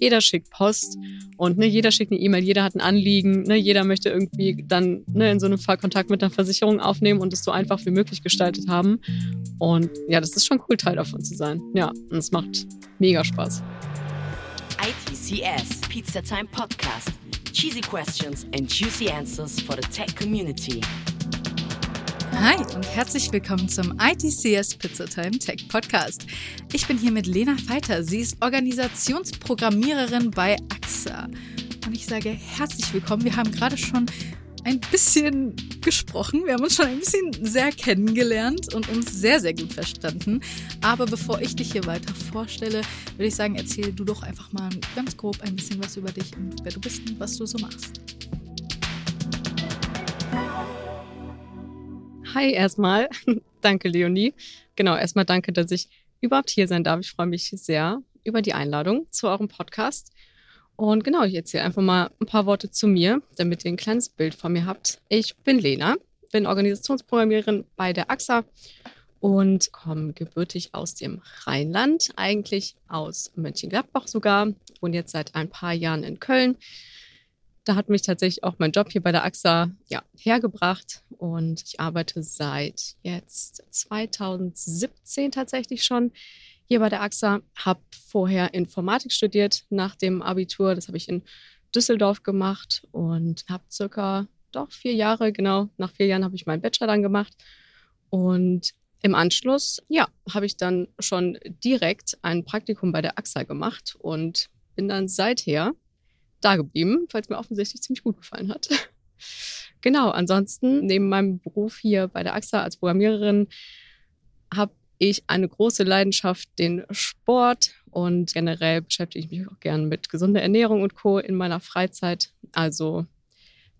jeder schickt Post und ne, jeder schickt eine E-Mail, jeder hat ein Anliegen, ne, jeder möchte irgendwie dann ne, in so einem Fall Kontakt mit einer Versicherung aufnehmen und es so einfach wie möglich gestaltet haben. Und ja, das ist schon cool, Teil davon zu sein. Ja, und es macht mega Spaß. ITCS Pizza Time Podcast. Cheesy questions and juicy answers for the tech community. Hi und herzlich willkommen zum ITCS Pizza Time Tech Podcast. Ich bin hier mit Lena Feiter. Sie ist Organisationsprogrammiererin bei AXA. Und ich sage herzlich willkommen. Wir haben gerade schon ein bisschen gesprochen. Wir haben uns schon ein bisschen sehr kennengelernt und uns sehr, sehr gut verstanden. Aber bevor ich dich hier weiter vorstelle, würde ich sagen, erzähl du doch einfach mal ganz grob ein bisschen was über dich und wer du bist und was du so machst. Hi erstmal. danke, Leonie. Genau, erstmal danke, dass ich überhaupt hier sein darf. Ich freue mich sehr über die Einladung zu eurem Podcast. Und genau, ich erzähle einfach mal ein paar Worte zu mir, damit ihr ein kleines Bild von mir habt. Ich bin Lena, bin Organisationsprogrammiererin bei der AXA und komme gebürtig aus dem Rheinland, eigentlich aus Mönchengladbach sogar, wohne jetzt seit ein paar Jahren in Köln da hat mich tatsächlich auch mein Job hier bei der AXA ja, hergebracht und ich arbeite seit jetzt 2017 tatsächlich schon hier bei der AXA. Habe vorher Informatik studiert nach dem Abitur. Das habe ich in Düsseldorf gemacht und habe circa doch vier Jahre, genau, nach vier Jahren habe ich meinen Bachelor dann gemacht. Und im Anschluss, ja, habe ich dann schon direkt ein Praktikum bei der AXA gemacht und bin dann seither da geblieben, weil es mir offensichtlich ziemlich gut gefallen hat. genau, ansonsten, neben meinem Beruf hier bei der AXA als Programmiererin, habe ich eine große Leidenschaft, den Sport und generell beschäftige ich mich auch gerne mit gesunder Ernährung und Co. in meiner Freizeit. Also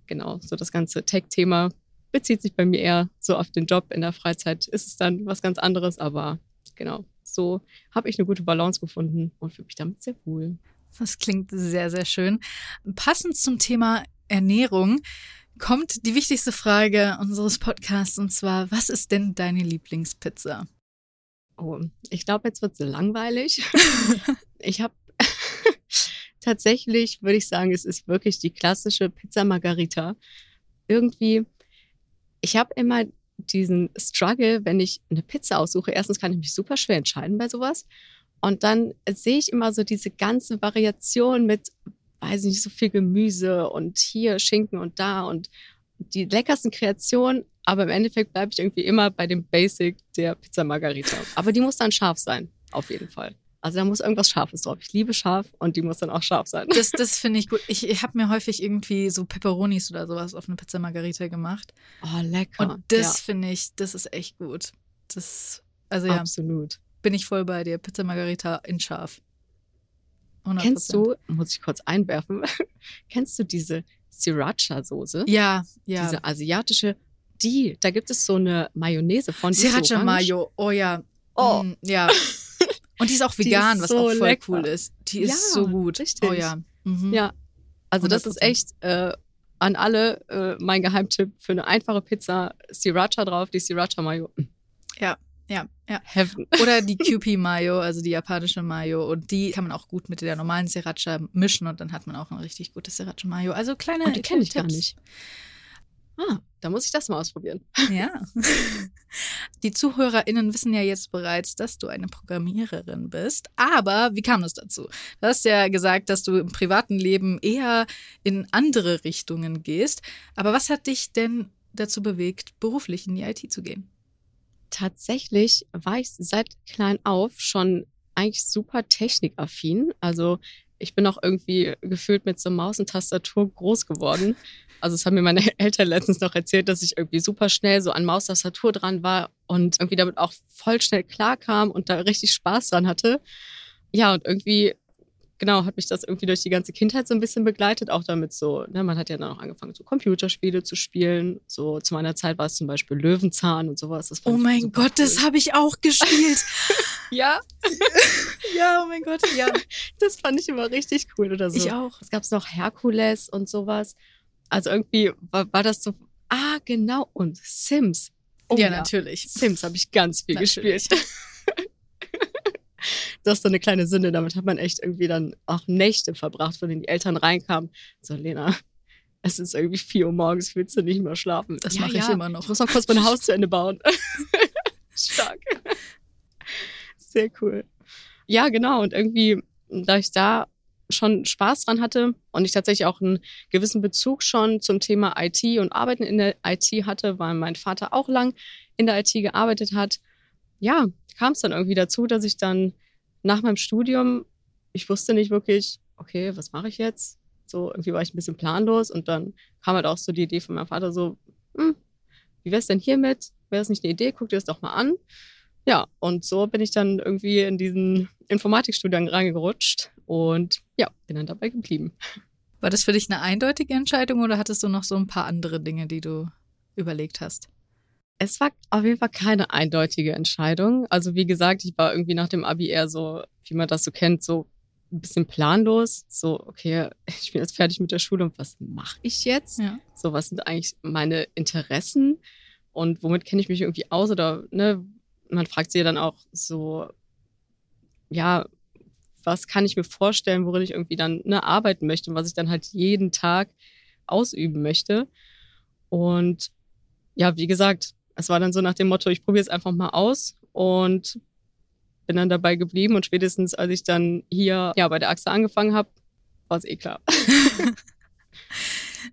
genau, so das ganze Tech-Thema bezieht sich bei mir eher so auf den Job. In der Freizeit ist es dann was ganz anderes, aber genau, so habe ich eine gute Balance gefunden und fühle mich damit sehr wohl. Das klingt sehr, sehr schön. Passend zum Thema Ernährung kommt die wichtigste Frage unseres Podcasts und zwar, was ist denn deine Lieblingspizza? Oh, ich glaube, jetzt wird es langweilig. ich habe tatsächlich, würde ich sagen, es ist wirklich die klassische Pizza Margarita. Irgendwie, ich habe immer diesen Struggle, wenn ich eine Pizza aussuche. Erstens kann ich mich super schwer entscheiden bei sowas. Und dann sehe ich immer so diese ganze Variation mit, weiß nicht, so viel Gemüse und hier Schinken und da und die leckersten Kreationen. Aber im Endeffekt bleibe ich irgendwie immer bei dem Basic der Pizza Margarita. Aber die muss dann scharf sein, auf jeden Fall. Also da muss irgendwas Scharfes drauf. Ich liebe scharf und die muss dann auch scharf sein. Das, das finde ich gut. Ich, ich habe mir häufig irgendwie so Peperonis oder sowas auf eine Pizza Margarita gemacht. Oh, lecker. Und das ja. finde ich, das ist echt gut. Das, also ja. Absolut bin ich voll bei dir. Pizza Margarita in scharf. 100%. Kennst du, muss ich kurz einwerfen, kennst du diese Sriracha-Soße? Ja, ja. Diese asiatische, die, da gibt es so eine Mayonnaise von Sriracha-Mayo, oh ja. Oh. Mm, ja. Und die ist auch vegan, ist was auch voll lecker. cool ist. Die ist ja, so gut. Richtig. Oh ja. Mhm. Ja. Also 100%. das ist echt äh, an alle äh, mein Geheimtipp für eine einfache Pizza. Sriracha drauf, die Sriracha-Mayo. Ja, ja, ja. Heaven. Oder die QP Mayo, also die japanische Mayo. Und die kann man auch gut mit der normalen Sriracha mischen und dann hat man auch ein richtig gutes Sriracha Mayo. Also kleine und die kenne ich Tipps. gar nicht. Ah, da muss ich das mal ausprobieren. Ja. Die ZuhörerInnen wissen ja jetzt bereits, dass du eine Programmiererin bist. Aber wie kam es dazu? Du hast ja gesagt, dass du im privaten Leben eher in andere Richtungen gehst. Aber was hat dich denn dazu bewegt, beruflich in die IT zu gehen? Tatsächlich war ich seit klein auf schon eigentlich super technikaffin. Also ich bin auch irgendwie gefühlt mit so Maus und Tastatur groß geworden. Also es haben mir meine Eltern letztens noch erzählt, dass ich irgendwie super schnell so an Maustastatur dran war und irgendwie damit auch voll schnell klarkam und da richtig Spaß dran hatte. Ja, und irgendwie genau, hat mich das irgendwie durch die ganze Kindheit so ein bisschen begleitet, auch damit so, ne, man hat ja dann auch angefangen, so Computerspiele zu spielen. So zu meiner Zeit war es zum Beispiel Löwenzahn und sowas. oh mein Gott, cool. das habe ich auch gespielt. ja. ja, oh mein Gott, ja. Das fand ich immer richtig cool oder so. Ich auch. Es gab noch Herkules und sowas. Also irgendwie war, war das so, ah, genau, und Sims. Oh, ja, ja, natürlich. Sims habe ich ganz viel natürlich. gespielt. das ist so eine kleine Sünde. Damit hat man echt irgendwie dann auch Nächte verbracht, von denen die Eltern reinkamen. So, Lena, es ist irgendwie 4 Uhr morgens, willst du nicht mehr schlafen? Das mache ich immer noch. Ich muss noch kurz mein Haus zu Ende bauen. Stark. Sehr cool. Ja, genau. Und irgendwie, da ich da schon Spaß dran hatte und ich tatsächlich auch einen gewissen Bezug schon zum Thema IT und Arbeiten in der IT hatte, weil mein Vater auch lang in der IT gearbeitet hat. Ja, kam es dann irgendwie dazu, dass ich dann nach meinem Studium, ich wusste nicht wirklich, okay, was mache ich jetzt? So, irgendwie war ich ein bisschen planlos und dann kam halt auch so die Idee von meinem Vater so, hm, wie wär's denn hiermit? Wäre das nicht eine Idee? Guck dir das doch mal an. Ja, und so bin ich dann irgendwie in diesen Informatikstudiengang reingerutscht und ja, bin dann dabei geblieben. War das für dich eine eindeutige Entscheidung oder hattest du noch so ein paar andere Dinge, die du überlegt hast? Es war auf jeden Fall keine eindeutige Entscheidung. Also wie gesagt, ich war irgendwie nach dem Abi eher so, wie man das so kennt, so ein bisschen planlos. So, okay, ich bin jetzt fertig mit der Schule und was mache ich jetzt? Ja. So, was sind eigentlich meine Interessen und womit kenne ich mich irgendwie aus? Oder ne, man fragt sich ja dann auch so, ja, was kann ich mir vorstellen, worin ich irgendwie dann ne, arbeiten möchte und was ich dann halt jeden Tag ausüben möchte. Und ja, wie gesagt, es war dann so nach dem Motto, ich probiere es einfach mal aus und bin dann dabei geblieben und spätestens als ich dann hier ja bei der AXA angefangen habe, war es eh klar.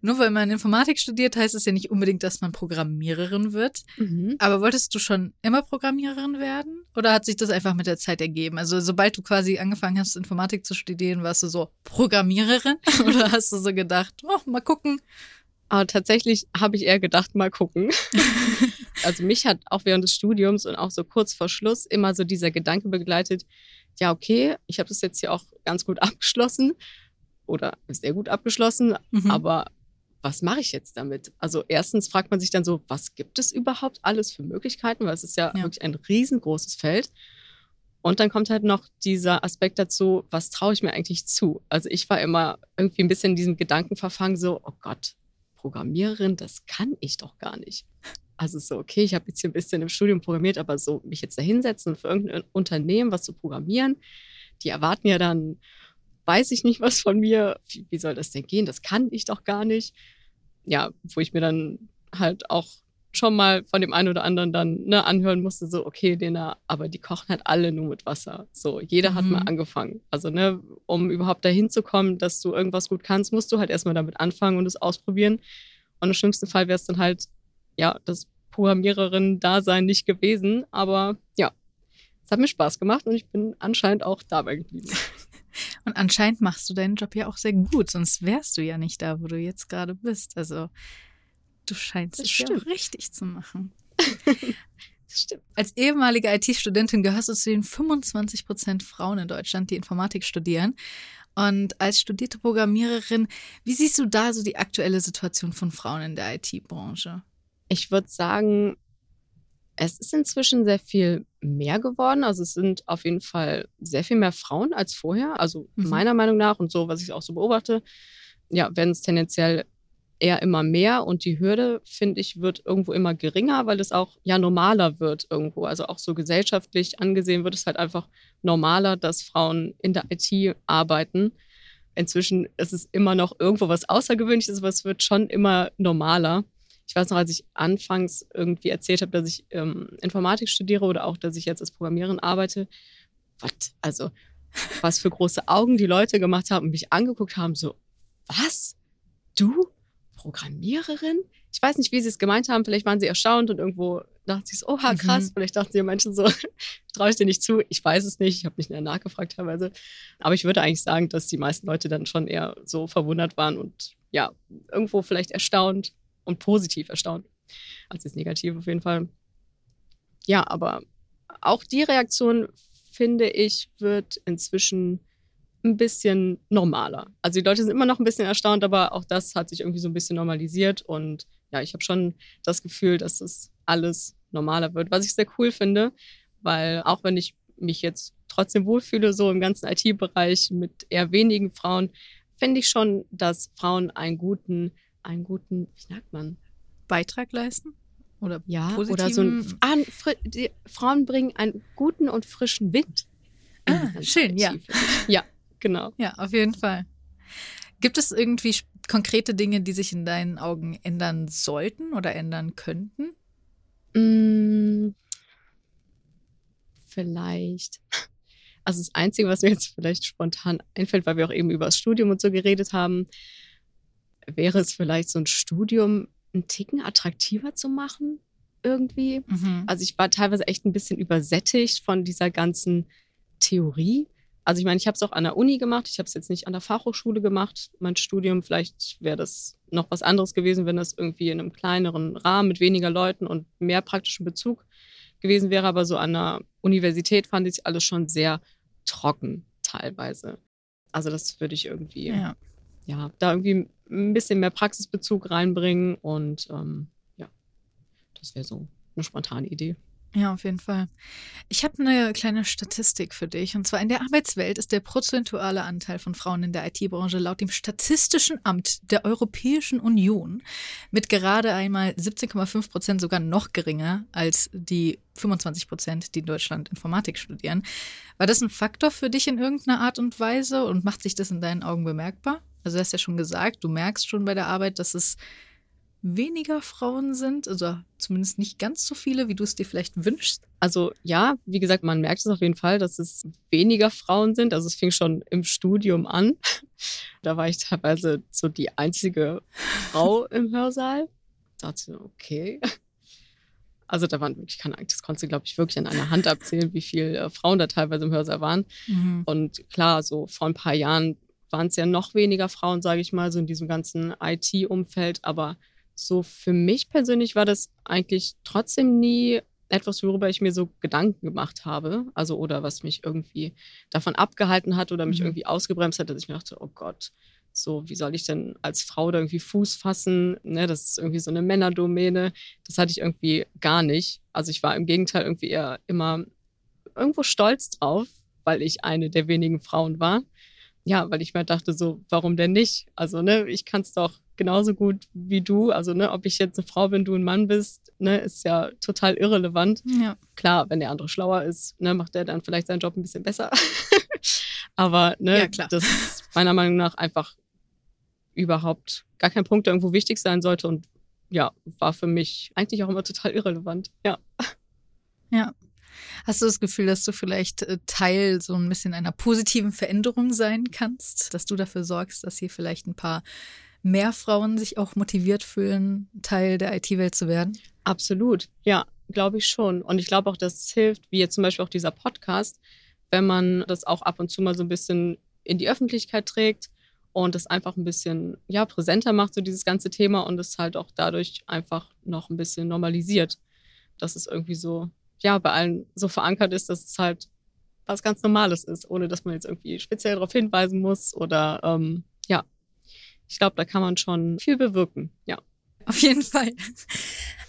Nur weil man Informatik studiert, heißt es ja nicht unbedingt, dass man Programmiererin wird. Mhm. Aber wolltest du schon immer Programmiererin werden? Oder hat sich das einfach mit der Zeit ergeben? Also sobald du quasi angefangen hast, Informatik zu studieren, warst du so Programmiererin? Oder hast du so gedacht, oh, mal gucken? Aber tatsächlich habe ich eher gedacht, mal gucken. also mich hat auch während des Studiums und auch so kurz vor Schluss immer so dieser Gedanke begleitet, ja, okay, ich habe das jetzt hier auch ganz gut abgeschlossen oder sehr gut abgeschlossen, Mhm. aber was mache ich jetzt damit? Also erstens fragt man sich dann so, was gibt es überhaupt alles für Möglichkeiten, weil es ist ja, Ja. wirklich ein riesengroßes Feld. Und dann kommt halt noch dieser Aspekt dazu, was traue ich mir eigentlich zu? Also ich war immer irgendwie ein bisschen in diesem Gedanken verfangen, so, oh Gott, Programmiererin, das kann ich doch gar nicht. Also so, okay, ich habe jetzt hier ein bisschen im Studium programmiert, aber so mich jetzt da hinsetzen und für irgendein Unternehmen was zu programmieren, die erwarten ja dann, weiß ich nicht was von mir, wie, wie soll das denn gehen? Das kann ich doch gar nicht. Ja, wo ich mir dann halt auch schon mal von dem einen oder anderen dann ne, anhören musste, so, okay, Lena, aber die kochen halt alle nur mit Wasser. So, jeder hat Mhm. mal angefangen. Also, ne, um überhaupt dahin zu kommen, dass du irgendwas gut kannst, musst du halt erstmal damit anfangen und es ausprobieren. Und im schlimmsten Fall wäre es dann halt, ja, das Programmiererin-Dasein nicht gewesen. Aber ja, es hat mir Spaß gemacht und ich bin anscheinend auch dabei geblieben. Und anscheinend machst du deinen Job ja auch sehr gut, sonst wärst du ja nicht da, wo du jetzt gerade bist. Also du scheinst Das es ja richtig zu machen. Das stimmt. Als ehemalige IT-Studentin gehörst du zu den 25 Prozent Frauen in Deutschland, die Informatik studieren. Und als studierte Programmiererin, wie siehst du da so die aktuelle Situation von Frauen in der IT-Branche? Ich würde sagen, es ist inzwischen sehr viel mehr geworden. Also es sind auf jeden Fall sehr viel mehr Frauen als vorher. Also Mhm. meiner Meinung nach und so, was ich auch so beobachte, ja, werden es tendenziell eher immer mehr und die Hürde, finde ich, wird irgendwo immer geringer, weil es auch ja normaler wird irgendwo. Also auch so gesellschaftlich angesehen wird es halt einfach normaler, dass Frauen in der IT arbeiten. Inzwischen ist es immer noch irgendwo was Außergewöhnliches, aber es wird schon immer normaler. Ich weiß noch, als ich anfangs irgendwie erzählt habe, dass ich ähm, Informatik studiere oder auch, dass ich jetzt als Programmiererin arbeite, was, also was für große Augen die Leute gemacht haben und mich angeguckt haben, so, was? Du? Programmiererin? Ich weiß nicht, wie sie es gemeint haben. Vielleicht waren sie erstaunt und irgendwo dachten sie so, oha, krass. Mhm. Vielleicht dachten sie Menschen so, traue ich dir nicht zu. Ich weiß es nicht. Ich habe nicht mehr nachgefragt teilweise. Aber ich würde eigentlich sagen, dass die meisten Leute dann schon eher so verwundert waren und ja, irgendwo vielleicht erstaunt und positiv erstaunt, als jetzt negativ auf jeden Fall. Ja, aber auch die Reaktion, finde ich, wird inzwischen ein bisschen normaler. Also die Leute sind immer noch ein bisschen erstaunt, aber auch das hat sich irgendwie so ein bisschen normalisiert und ja, ich habe schon das Gefühl, dass das alles normaler wird, was ich sehr cool finde, weil auch wenn ich mich jetzt trotzdem wohlfühle, so im ganzen IT-Bereich mit eher wenigen Frauen, finde ich schon, dass Frauen einen guten, einen guten, wie sagt man, Beitrag leisten? Oder ja, oder so ein, ah, die Frauen bringen einen guten und frischen Wind Ah, schön, ja. Ja, genau. Ja, auf jeden Fall. Gibt es irgendwie konkrete Dinge, die sich in deinen Augen ändern sollten oder ändern könnten? Mm, vielleicht. Also das Einzige, was mir jetzt vielleicht spontan einfällt, weil wir auch eben über das Studium und so geredet haben, wäre es vielleicht so ein Studium einen Ticken attraktiver zu machen irgendwie. Mhm. Also ich war teilweise echt ein bisschen übersättigt von dieser ganzen Theorie. Also ich meine, ich habe es auch an der Uni gemacht, ich habe es jetzt nicht an der Fachhochschule gemacht. Mein Studium, vielleicht wäre das noch was anderes gewesen, wenn das irgendwie in einem kleineren Rahmen mit weniger Leuten und mehr praktischen Bezug gewesen wäre. Aber so an der Universität fand ich alles schon sehr trocken teilweise. Also das würde ich irgendwie, ja. Ja. da irgendwie ein bisschen mehr Praxisbezug reinbringen und ähm, ja, das wäre so eine spontane Idee. Ja, auf jeden Fall. Ich habe eine kleine Statistik für dich. Und zwar in der Arbeitswelt ist der prozentuale Anteil von Frauen in der IT-Branche laut dem Statistischen Amt der Europäischen Union mit gerade einmal 17,5 Prozent sogar noch geringer als die 25 Prozent, die in Deutschland Informatik studieren. War das ein Faktor für dich in irgendeiner Art und Weise und macht sich das in deinen Augen bemerkbar? Also du hast ja schon gesagt, du merkst schon bei der Arbeit, dass es weniger Frauen sind, also zumindest nicht ganz so viele, wie du es dir vielleicht wünschst. Also ja, wie gesagt, man merkt es auf jeden Fall, dass es weniger Frauen sind. Also es fing schon im Studium an. Da war ich teilweise so die einzige Frau im Hörsaal. Da dachte ich, okay. Also da waren wirklich keine, das konntest du, glaube ich, wirklich an einer Hand abzählen, wie viele äh, Frauen da teilweise im Hörsaal waren. Mhm. Und klar, so vor ein paar Jahren waren es ja noch weniger Frauen, sage ich mal, so in diesem ganzen IT-Umfeld. Aber so für mich persönlich war das eigentlich trotzdem nie etwas, worüber ich mir so Gedanken gemacht habe. Also oder was mich irgendwie davon abgehalten hat oder mich Mhm. irgendwie ausgebremst hat, dass ich mir dachte, oh Gott, so wie soll ich denn als Frau da irgendwie Fuß fassen? Ne, das ist irgendwie so eine Männerdomäne. Das hatte ich irgendwie gar nicht. Also ich war im Gegenteil irgendwie eher immer irgendwo stolz drauf, weil ich eine der wenigen Frauen war. Ja, weil ich mir dachte, so, warum denn nicht? Also, ne, ich kann es doch genauso gut wie du. Also, ne, ob ich jetzt eine Frau bin, du ein Mann bist, ne, ist ja total irrelevant. Ja. Klar, wenn der andere schlauer ist, ne, macht der dann vielleicht seinen Job ein bisschen besser. Aber, ne, Ja, klar. das ist meiner Meinung nach einfach überhaupt gar kein Punkt, der irgendwo wichtig sein sollte und ja, war für mich eigentlich auch immer total irrelevant. Ja. Ja. Hast du das Gefühl, dass du vielleicht äh, Teil so ein bisschen einer positiven Veränderung sein kannst? Dass du dafür sorgst, dass hier vielleicht ein paar mehr Frauen sich auch motiviert fühlen, Teil der IT-Welt zu werden? Absolut, ja, glaube ich schon. Und ich glaube auch, dass es hilft, wie jetzt zum Beispiel auch dieser Podcast, wenn man das auch ab und zu mal so ein bisschen in die Öffentlichkeit trägt und es einfach ein bisschen ja, präsenter macht, so dieses ganze Thema und es halt auch dadurch einfach noch ein bisschen normalisiert. Dass es irgendwie so, ja, bei allen so verankert ist, dass es halt was ganz Normales ist, ohne dass man jetzt irgendwie speziell darauf hinweisen muss oder ähm, ja. Ich glaube, da kann man schon viel bewirken, ja. Auf jeden Fall.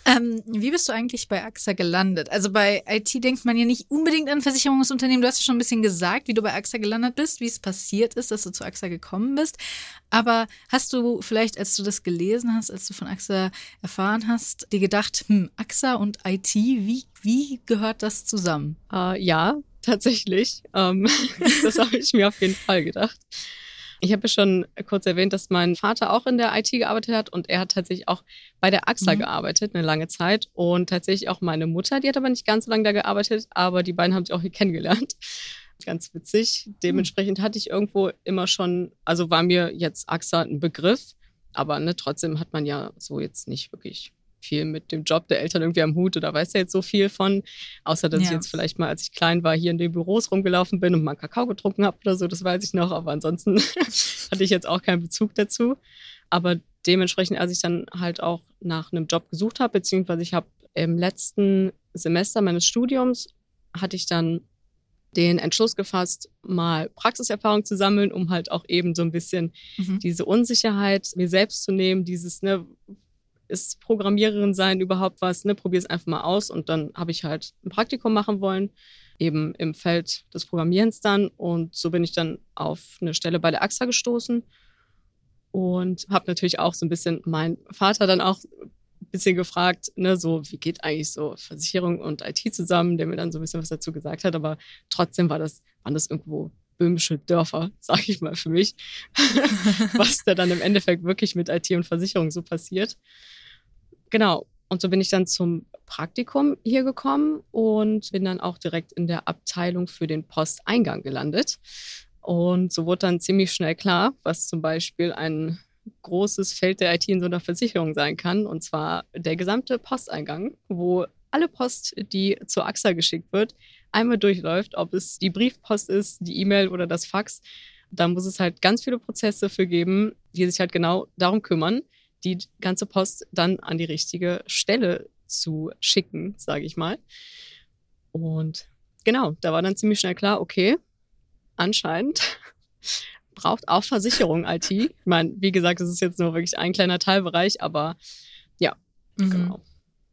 Ähm, wie bist du eigentlich bei AXA gelandet? Also bei IT denkt man ja nicht unbedingt an Versicherungsunternehmen. Du hast ja schon ein bisschen gesagt, wie du bei AXA gelandet bist, wie es passiert ist, dass du zu AXA gekommen bist. Aber hast du vielleicht, als du das gelesen hast, als du von AXA erfahren hast, dir gedacht, hm, AXA und IT, wie, wie gehört das zusammen? Äh, ja, tatsächlich. Ähm, das habe ich mir auf jeden Fall gedacht. Ich habe ja schon kurz erwähnt, dass mein Vater auch in der IT gearbeitet hat und er hat tatsächlich auch bei der AXA Mhm. gearbeitet, eine lange Zeit. Und tatsächlich auch meine Mutter, die hat aber nicht ganz so lange da gearbeitet, aber die beiden haben sich auch hier kennengelernt. Ganz witzig. Dementsprechend hatte ich irgendwo immer schon, also war mir jetzt AXA ein Begriff, aber ne, trotzdem hat man ja so jetzt nicht wirklich viel mit dem Job der Eltern irgendwie am Hut oder weiß ja jetzt so viel von. Außer, dass ich Ja. jetzt vielleicht mal, als ich klein war, hier in den Büros rumgelaufen bin und mal einen Kakao getrunken habe oder so, das weiß ich noch. Aber ansonsten hatte ich jetzt auch keinen Bezug dazu. Aber dementsprechend, als ich dann halt auch nach einem Job gesucht habe, beziehungsweise ich habe im letzten Semester meines Studiums, hatte ich dann den Entschluss gefasst, mal Praxiserfahrung zu sammeln, um halt auch eben so ein bisschen Mhm. diese Unsicherheit mir selbst zu nehmen, dieses, ne, ist Programmiererin sein überhaupt was, ne, probier es einfach mal aus. Und dann habe ich halt ein Praktikum machen wollen, eben im Feld des Programmierens dann. Und so bin ich dann auf eine Stelle bei der AXA gestoßen und habe natürlich auch so ein bisschen meinen Vater dann auch bisschen gefragt, ne, so, wie geht eigentlich so Versicherung und IT zusammen, der mir dann so ein bisschen was dazu gesagt hat, aber trotzdem war das, waren das irgendwo böhmische Dörfer, sag ich mal für mich, was da dann im Endeffekt wirklich mit IT und Versicherung so passiert. Genau. Und so bin ich dann zum Praktikum hier gekommen und bin dann auch direkt in der Abteilung für den Posteingang gelandet. Und so wurde dann ziemlich schnell klar, was zum Beispiel ein großes Feld der IT in so einer Versicherung sein kann. Und zwar der gesamte Posteingang, wo alle Post, die zur AXA geschickt wird, einmal durchläuft, ob es die Briefpost ist, die E-Mail oder das Fax. Da muss es halt ganz viele Prozesse für geben, die sich halt genau darum kümmern, die ganze Post dann an die richtige Stelle zu schicken, sage ich mal. Und genau, da war dann ziemlich schnell klar, okay, anscheinend braucht auch Versicherung IT. Ich meine, wie gesagt, das ist jetzt nur wirklich ein kleiner Teilbereich, aber ja, mhm. genau.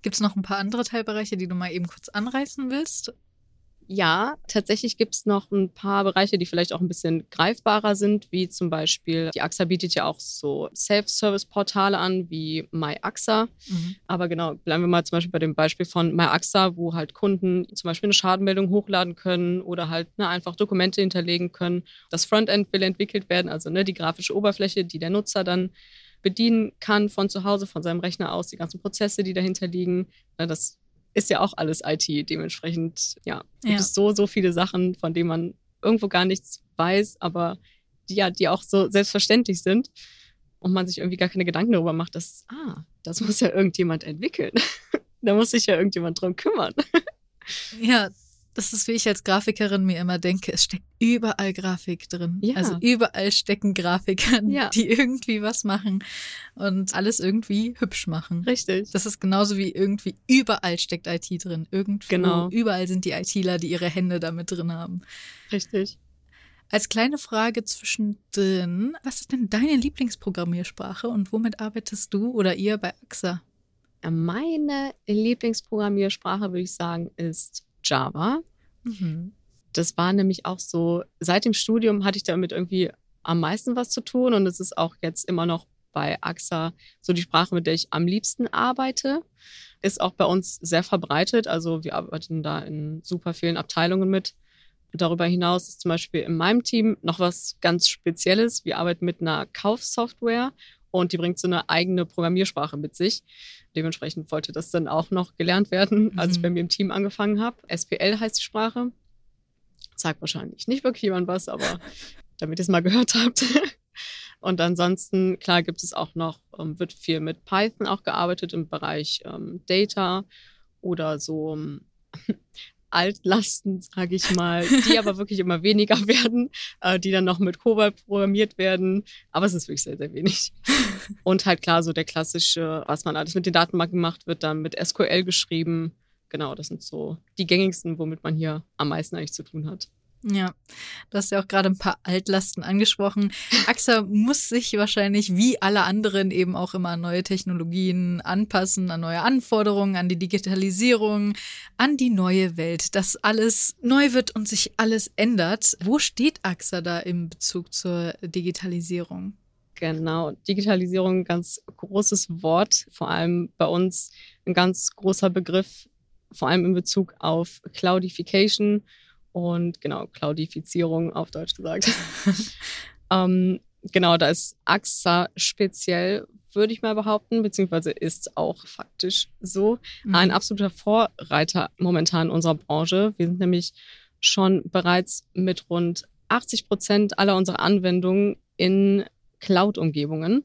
Gibt es noch ein paar andere Teilbereiche, die du mal eben kurz anreißen willst? Ja, tatsächlich gibt es noch ein paar Bereiche, die vielleicht auch ein bisschen greifbarer sind, wie zum Beispiel, die AXA bietet ja auch so Self-Service-Portale an, wie MyAXA. Mhm. Aber genau, bleiben wir mal zum Beispiel bei dem Beispiel von MyAXA, wo halt Kunden zum Beispiel eine Schadenmeldung hochladen können oder halt ne, einfach Dokumente hinterlegen können. Das Frontend will entwickelt werden, also ne, die grafische Oberfläche, die der Nutzer dann bedienen kann von zu Hause, von seinem Rechner aus, die ganzen Prozesse, die dahinter liegen. Ne, das ist ja auch alles IT. Dementsprechend, ja, gibt ja. es so, so viele Sachen, von denen man irgendwo gar nichts weiß, aber die ja, die auch so selbstverständlich sind und man sich irgendwie gar keine Gedanken darüber macht, dass, ah, das muss ja irgendjemand entwickeln. da muss sich ja irgendjemand drum kümmern. ja, das ist, wie ich als Grafikerin mir immer denke, es steckt überall Grafik drin. Ja. Also überall stecken Grafiker, ja. die irgendwie was machen und alles irgendwie hübsch machen. Richtig. Das ist genauso wie irgendwie überall steckt IT drin. Irgendwo, genau. überall sind die ITler, die ihre Hände damit drin haben. Richtig. Als kleine Frage zwischendrin, was ist denn deine Lieblingsprogrammiersprache und womit arbeitest du oder ihr bei AXA? Meine Lieblingsprogrammiersprache, würde ich sagen, ist Java. Mhm. Das war nämlich auch so, seit dem Studium hatte ich damit irgendwie am meisten was zu tun und es ist auch jetzt immer noch bei AXA so die Sprache, mit der ich am liebsten arbeite. Ist auch bei uns sehr verbreitet. Also wir arbeiten da in super vielen Abteilungen mit. Darüber hinaus ist zum Beispiel in meinem Team noch was ganz Spezielles. Wir arbeiten mit einer Kaufsoftware und die bringt so eine eigene Programmiersprache mit sich. Dementsprechend wollte das dann auch noch gelernt werden, als mhm. ich bei mir im Team angefangen habe. SPL heißt die Sprache. Sagt wahrscheinlich nicht wirklich jemand was, aber damit ihr es mal gehört habt. Und ansonsten, klar, gibt es auch noch, ähm, wird viel mit Python auch gearbeitet im Bereich ähm, Data oder so ähm, Altlasten, sage ich mal, die aber wirklich immer weniger werden, äh, die dann noch mit Cobalt programmiert werden. Aber es ist wirklich sehr, sehr wenig. Und halt klar, so der klassische, was man alles mit den Datenbanken macht, wird dann mit SQL geschrieben. Genau, das sind so die gängigsten, womit man hier am meisten eigentlich zu tun hat. Ja, du hast ja auch gerade ein paar Altlasten angesprochen. AXA muss sich wahrscheinlich wie alle anderen eben auch immer an neue Technologien anpassen, an neue Anforderungen, an die Digitalisierung, an die neue Welt, dass alles neu wird und sich alles ändert. Wo steht AXA da im Bezug zur Digitalisierung? Genau, Digitalisierung, ganz großes Wort, vor allem bei uns ein ganz großer Begriff, vor allem in Bezug auf Cloudification und genau, Cloudifizierung auf Deutsch gesagt. ähm, genau, da ist AXA speziell, würde ich mal behaupten, beziehungsweise ist auch faktisch so mhm. ein absoluter Vorreiter momentan in unserer Branche. Wir sind nämlich schon bereits mit rund 80 Prozent aller unserer Anwendungen in Cloud-Umgebungen.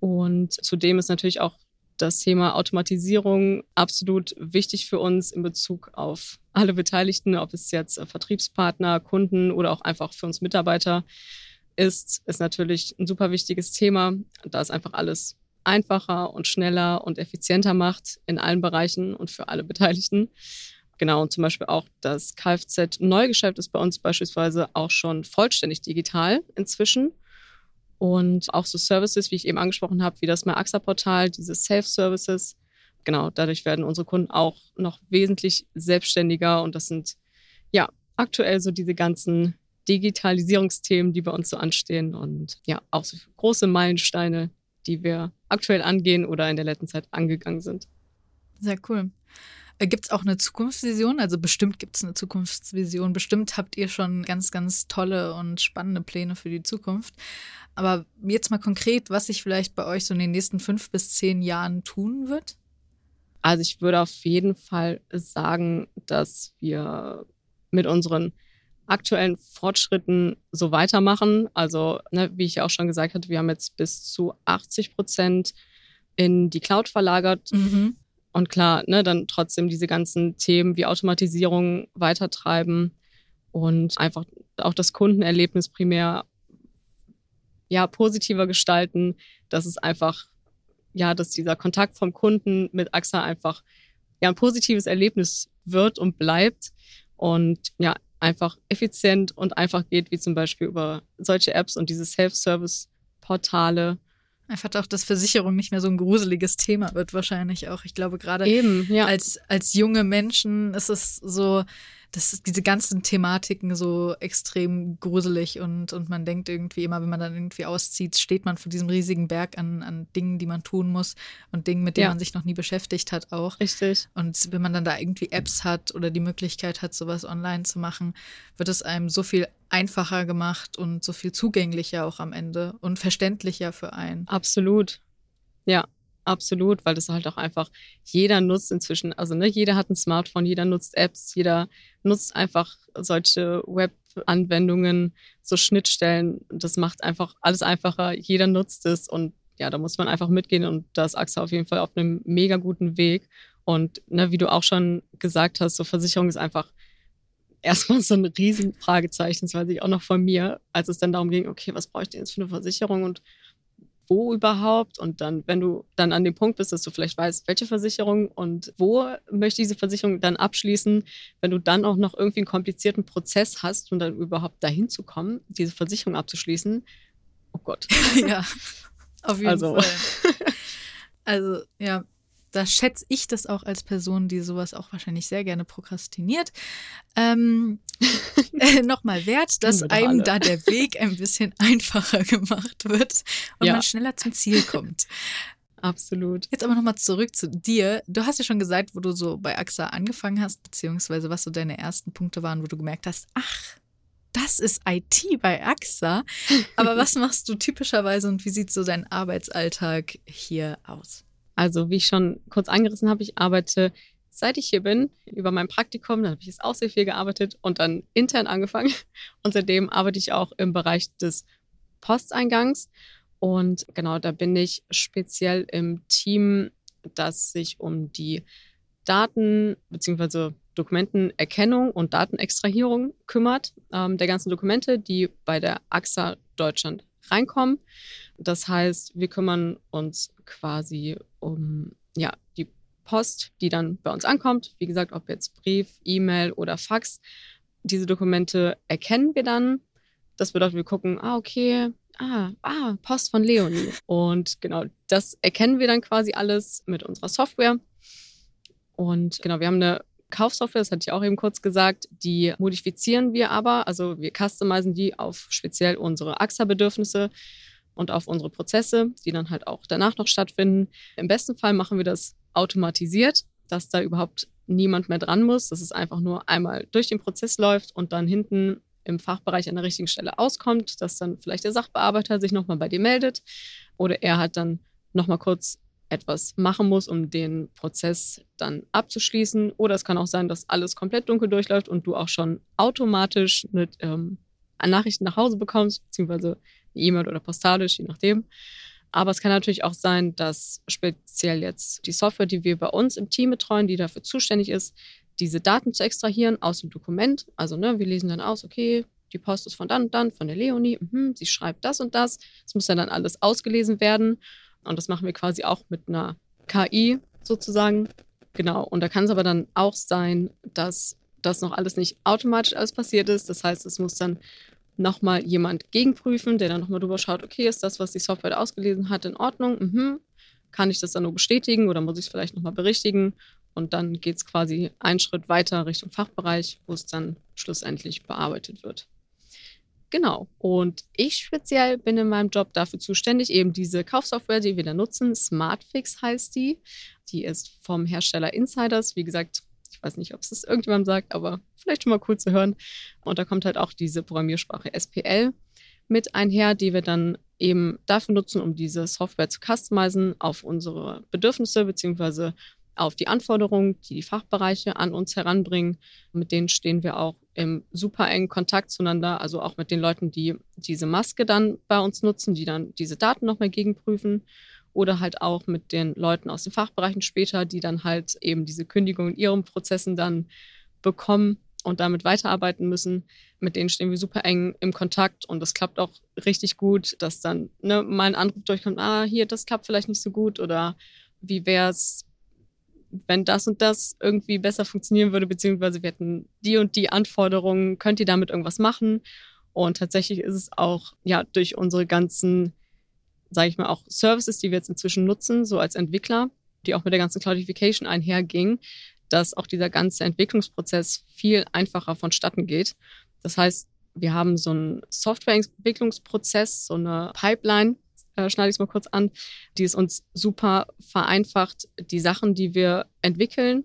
Und zudem ist natürlich auch das Thema Automatisierung absolut wichtig für uns in Bezug auf alle Beteiligten, ob es jetzt äh, Vertriebspartner, Kunden oder auch einfach für uns Mitarbeiter ist, ist natürlich ein super wichtiges Thema, da es einfach alles einfacher und schneller und effizienter macht in allen Bereichen und für alle Beteiligten. Genau, und zum Beispiel auch das Kfz-Neugeschäft ist bei uns beispielsweise auch schon vollständig digital inzwischen. Und auch so Services, wie ich eben angesprochen habe, wie das MyAXA-Portal, diese Self-Services. Genau, dadurch werden unsere Kunden auch noch wesentlich selbstständiger. Und das sind ja aktuell so diese ganzen Digitalisierungsthemen, die bei uns so anstehen. Und ja, auch so große Meilensteine, die wir aktuell angehen oder in der letzten Zeit angegangen sind. Sehr cool. Gibt es auch eine Zukunftsvision? Also bestimmt gibt es eine Zukunftsvision. Bestimmt habt ihr schon ganz, ganz tolle und spannende Pläne für die Zukunft. Aber jetzt mal konkret, was sich vielleicht bei euch so in den nächsten fünf bis zehn Jahren tun wird? Also ich würde auf jeden Fall sagen, dass wir mit unseren aktuellen Fortschritten so weitermachen. Also, ne, wie ich ja auch schon gesagt hatte, wir haben jetzt bis zu 80 Prozent in die Cloud verlagert. Mhm. Und klar, ne, dann trotzdem diese ganzen Themen wie Automatisierung weitertreiben und einfach auch das Kundenerlebnis primär ja positiver gestalten, dass es einfach ja, dass dieser Kontakt vom Kunden mit AXA einfach ja ein positives Erlebnis wird und bleibt und ja einfach effizient und einfach geht, wie zum Beispiel über solche Apps und diese Self-Service-Portale Einfach auch, dass Versicherung nicht mehr so ein gruseliges Thema wird, wahrscheinlich auch. Ich glaube, gerade ja. als, als junge Menschen ist es so, dass diese ganzen Thematiken so extrem gruselig und, und man denkt irgendwie immer, wenn man dann irgendwie auszieht, steht man vor diesem riesigen Berg an, an Dingen, die man tun muss und Dingen, mit denen ja. man sich noch nie beschäftigt hat auch. Richtig. Und wenn man dann da irgendwie Apps hat oder die Möglichkeit hat, sowas online zu machen, wird es einem so viel einfacher gemacht und so viel zugänglicher auch am Ende und verständlicher für einen. Absolut. Ja, absolut, weil das halt auch einfach jeder nutzt inzwischen. Also ne, jeder hat ein Smartphone, jeder nutzt Apps, jeder nutzt einfach solche Web-Anwendungen, so Schnittstellen. Das macht einfach alles einfacher. Jeder nutzt es und ja, da muss man einfach mitgehen und da ist AXA auf jeden Fall auf einem mega guten Weg. Und ne, wie du auch schon gesagt hast, so Versicherung ist einfach erstmal so ein riesen Fragezeichen, das weiß ich auch noch von mir, als es dann darum ging, okay, was brauche ich denn jetzt für eine Versicherung und wo überhaupt? Und dann, wenn du dann an dem Punkt bist, dass du vielleicht weißt, welche Versicherung und wo möchte diese Versicherung dann abschließen, wenn du dann auch noch irgendwie einen komplizierten Prozess hast, um dann überhaupt dahin zu kommen, diese Versicherung abzuschließen, oh Gott. ja, auf jeden also. Fall. Also, ja, da schätze ich das auch als Person, die sowas auch wahrscheinlich sehr gerne prokrastiniert, ähm, äh, nochmal wert, dass einem da der Weg ein bisschen einfacher gemacht wird und ja. man schneller zum Ziel kommt. Absolut. Jetzt aber nochmal zurück zu dir. Du hast ja schon gesagt, wo du so bei AXA angefangen hast, beziehungsweise was so deine ersten Punkte waren, wo du gemerkt hast, ach, das ist IT bei AXA. Aber was machst du typischerweise und wie sieht so dein Arbeitsalltag hier aus? Also wie ich schon kurz angerissen habe, ich arbeite seit ich hier bin, über mein Praktikum, dann habe ich jetzt auch sehr viel gearbeitet und dann intern angefangen. Und seitdem arbeite ich auch im Bereich des Posteingangs. Und genau, da bin ich speziell im Team, das sich um die Daten bzw. Dokumentenerkennung und Datenextrahierung kümmert, ähm, der ganzen Dokumente, die bei der AXA Deutschland reinkommen. Das heißt, wir kümmern uns quasi um ja, die Post, die dann bei uns ankommt. Wie gesagt, ob jetzt Brief, E-Mail oder Fax. Diese Dokumente erkennen wir dann. Das bedeutet, wir gucken, ah, okay, ah, ah, Post von Leonie. Und genau, das erkennen wir dann quasi alles mit unserer Software. Und genau, wir haben eine Kaufsoftware, das hatte ich auch eben kurz gesagt, die modifizieren wir aber. Also wir customizen die auf speziell unsere AXA-Bedürfnisse und auf unsere Prozesse, die dann halt auch danach noch stattfinden. Im besten Fall machen wir das automatisiert, dass da überhaupt niemand mehr dran muss, dass es einfach nur einmal durch den Prozess läuft und dann hinten im Fachbereich an der richtigen Stelle auskommt, dass dann vielleicht der Sachbearbeiter sich nochmal bei dir meldet oder er hat dann nochmal kurz etwas machen muss, um den Prozess dann abzuschließen. Oder es kann auch sein, dass alles komplett dunkel durchläuft und du auch schon automatisch mit ähm, Nachrichten nach Hause bekommst, beziehungsweise E-Mail oder postalisch, je nachdem. Aber es kann natürlich auch sein, dass speziell jetzt die Software, die wir bei uns im Team betreuen, die dafür zuständig ist, diese Daten zu extrahieren aus dem Dokument. Also ne, wir lesen dann aus, okay, die Post ist von dann und dann, von der Leonie, mh, sie schreibt das und das. Es muss ja dann alles ausgelesen werden. Und das machen wir quasi auch mit einer KI sozusagen. Genau. Und da kann es aber dann auch sein, dass das noch alles nicht automatisch alles passiert ist. Das heißt, es muss dann nochmal jemand gegenprüfen, der dann nochmal drüber schaut, okay, ist das, was die Software ausgelesen hat, in Ordnung? Mhm. Kann ich das dann nur bestätigen oder muss ich es vielleicht nochmal berichtigen? Und dann geht es quasi einen Schritt weiter Richtung Fachbereich, wo es dann schlussendlich bearbeitet wird. Genau. Und ich speziell bin in meinem Job dafür zuständig, eben diese Kaufsoftware, die wir da nutzen, Smartfix heißt die. Die ist vom Hersteller Insiders. Wie gesagt, ich weiß nicht, ob es das irgendjemand sagt, aber vielleicht schon mal cool zu hören. Und da kommt halt auch diese Programmiersprache SPL mit einher, die wir dann eben dafür nutzen, um diese Software zu customizen auf unsere Bedürfnisse beziehungsweise auf die Anforderungen, die die Fachbereiche an uns heranbringen. Mit denen stehen wir auch im super engen Kontakt zueinander, also auch mit den Leuten, die diese Maske dann bei uns nutzen, die dann diese Daten nochmal gegenprüfen oder halt auch mit den Leuten aus den Fachbereichen später, die dann halt eben diese Kündigung in ihren Prozessen dann bekommen und damit weiterarbeiten müssen. Mit denen stehen wir super eng im Kontakt und das klappt auch richtig gut, dass dann ne, mal ein Anruf durchkommt, ah, hier, das klappt vielleicht nicht so gut oder wie wäre es, wenn das und das irgendwie besser funktionieren würde, beziehungsweise wir hätten die und die Anforderungen, könnt ihr damit irgendwas machen? Und tatsächlich ist es auch ja durch unsere ganzen, sage ich mal, auch Services, die wir jetzt inzwischen nutzen, so als Entwickler, die auch mit der ganzen Cloudification einherging, dass auch dieser ganze Entwicklungsprozess viel einfacher vonstatten geht. Das heißt, wir haben so einen Softwareentwicklungsprozess, so eine Pipeline, äh, schneide ich es mal kurz an, die es uns super vereinfacht, die Sachen, die wir entwickeln,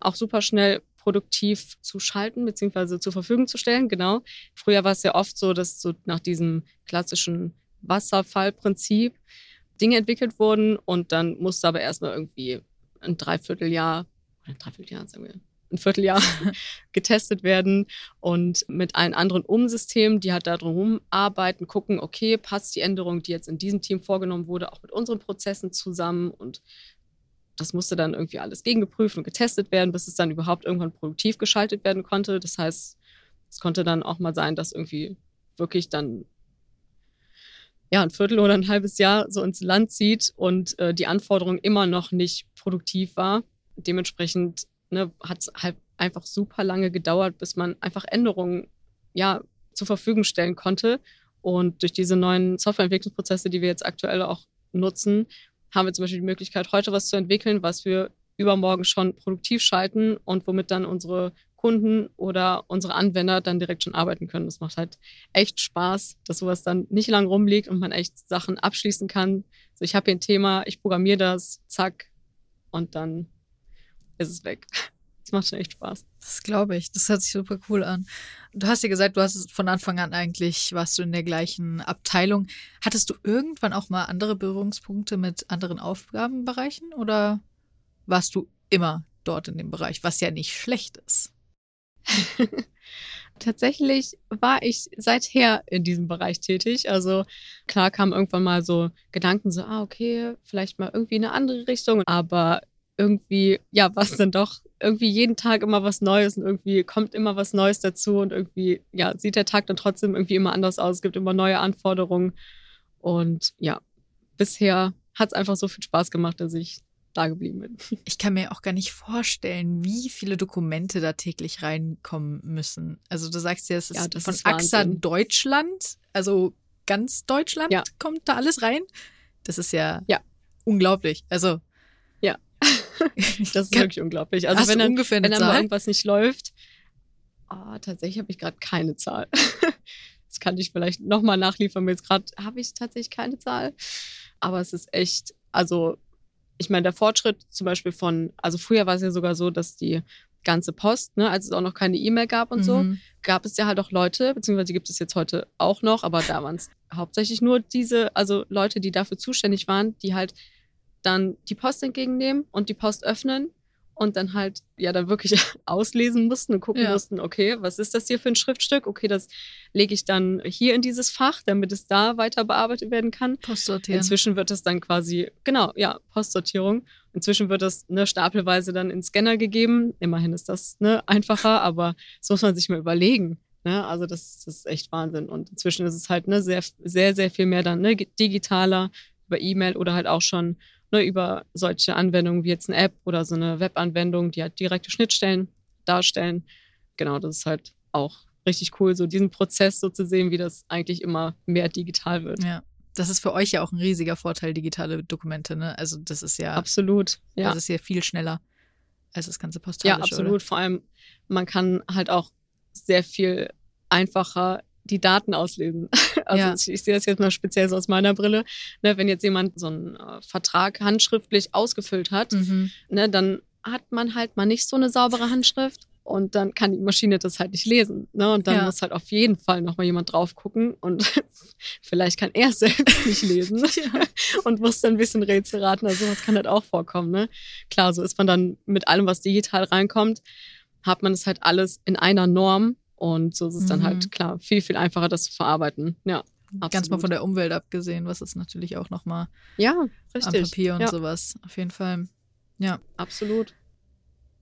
auch super schnell produktiv zu schalten bzw. zur Verfügung zu stellen. Genau. Früher war es ja oft so, dass so nach diesem klassischen Wasserfallprinzip Dinge entwickelt wurden und dann musste aber erstmal irgendwie ein Dreivierteljahr oder ein Dreivierteljahr, sagen wir, ein Vierteljahr getestet werden und mit allen anderen Umsystemen, die halt da drumherum arbeiten, gucken, okay, passt die Änderung, die jetzt in diesem Team vorgenommen wurde, auch mit unseren Prozessen zusammen und das musste dann irgendwie alles gegengeprüft und getestet werden, bis es dann überhaupt irgendwann produktiv geschaltet werden konnte. Das heißt, es konnte dann auch mal sein, dass irgendwie wirklich dann ja, ein Viertel oder ein halbes Jahr so ins Land zieht und äh, die Anforderung immer noch nicht produktiv war. Dementsprechend ne, hat es halt einfach super lange gedauert, bis man einfach Änderungen ja, zur Verfügung stellen konnte. Und durch diese neuen Softwareentwicklungsprozesse, die wir jetzt aktuell auch nutzen, haben wir zum Beispiel die Möglichkeit, heute was zu entwickeln, was wir übermorgen schon produktiv schalten und womit dann unsere Kunden oder unsere Anwender dann direkt schon arbeiten können. Das macht halt echt Spaß, dass sowas dann nicht lang rumliegt und man echt Sachen abschließen kann. So, ich habe hier ein Thema, ich programmiere das, zack, und dann ist es weg. Das macht schon echt Spaß. Das glaube ich. Das hört sich super cool an. Du hast ja gesagt, du hast von Anfang an eigentlich, warst du in der gleichen Abteilung. Hattest du irgendwann auch mal andere Berührungspunkte mit anderen Aufgabenbereichen oder warst du immer dort in dem Bereich, was ja nicht schlecht ist? Tatsächlich war ich seither in diesem Bereich tätig. Also klar kamen irgendwann mal so Gedanken, so, ah, okay, vielleicht mal irgendwie in eine andere Richtung. Aber irgendwie, ja, was dann doch irgendwie jeden Tag immer was Neues und irgendwie kommt immer was Neues dazu und irgendwie, ja, sieht der Tag dann trotzdem irgendwie immer anders aus. Es gibt immer neue Anforderungen. Und ja, bisher hat es einfach so viel Spaß gemacht, dass ich da geblieben bin. Ich kann mir auch gar nicht vorstellen, wie viele Dokumente da täglich reinkommen müssen. Also du sagst ja, es ist ja, von ist AXA Deutschland, also ganz Deutschland ja. kommt da alles rein. Das ist ja, ja. unglaublich. Also ja, das ist wirklich unglaublich. Also wenn dann, wenn dann mal irgendwas nicht läuft, oh, tatsächlich habe ich gerade keine Zahl. das kann ich vielleicht nochmal nachliefern. Jetzt gerade habe ich tatsächlich keine Zahl. Aber es ist echt, also ich meine, der Fortschritt zum Beispiel von, also früher war es ja sogar so, dass die ganze Post, ne, als es auch noch keine E-Mail gab und mhm. so, gab es ja halt auch Leute, beziehungsweise gibt es jetzt heute auch noch, aber da waren es hauptsächlich nur diese, also Leute, die dafür zuständig waren, die halt dann die Post entgegennehmen und die Post öffnen und dann halt ja dann wirklich auslesen mussten und gucken ja. mussten, okay, was ist das hier für ein Schriftstück? Okay, das lege ich dann hier in dieses Fach, damit es da weiter bearbeitet werden kann. Postsortieren. Inzwischen wird es dann quasi, genau, ja, Postsortierung. Inzwischen wird das ne, stapelweise dann in Scanner gegeben. Immerhin ist das ne, einfacher, aber das muss man sich mal überlegen. Ne? Also das, das, ist echt Wahnsinn. Und inzwischen ist es halt ne, sehr, sehr, sehr viel mehr dann ne, digitaler über E-Mail oder halt auch schon ne, über solche Anwendungen wie jetzt eine App oder so eine Webanwendung, die halt direkte Schnittstellen darstellen. Genau, das ist halt auch richtig cool, so diesen Prozess so zu sehen, wie das eigentlich immer mehr digital wird. Ja. Das ist für euch ja auch ein riesiger Vorteil, digitale Dokumente, ne? Also das ist ja absolut, ja. Das ist ja viel schneller als das ganze postalische. Ja, absolut. Oder? Vor allem, man kann halt auch sehr viel einfacher die Daten auslesen. Also Ja. ich, ich sehe das jetzt mal speziell so aus meiner Brille. Ne, wenn jetzt jemand so einen äh, Vertrag handschriftlich ausgefüllt hat, Mhm. ne, dann hat man halt mal nicht so eine saubere Handschrift und dann kann die Maschine das halt nicht lesen. Ne? Und dann Ja. muss halt auf jeden Fall nochmal jemand drauf gucken und vielleicht kann er selbst nicht lesen und muss dann ein bisschen Rätsel raten. Also sowas kann halt auch vorkommen. Ne? Klar, so ist man dann mit allem, was digital reinkommt, hat man es halt alles in einer Norm und so ist es dann Mhm. halt klar viel, viel einfacher, das zu verarbeiten. Ja, Ganz mal Absolut. von der Umwelt abgesehen, was ist natürlich auch nochmal ja am richtig. Papier und ja, sowas. Auf jeden Fall. Ja. absolut.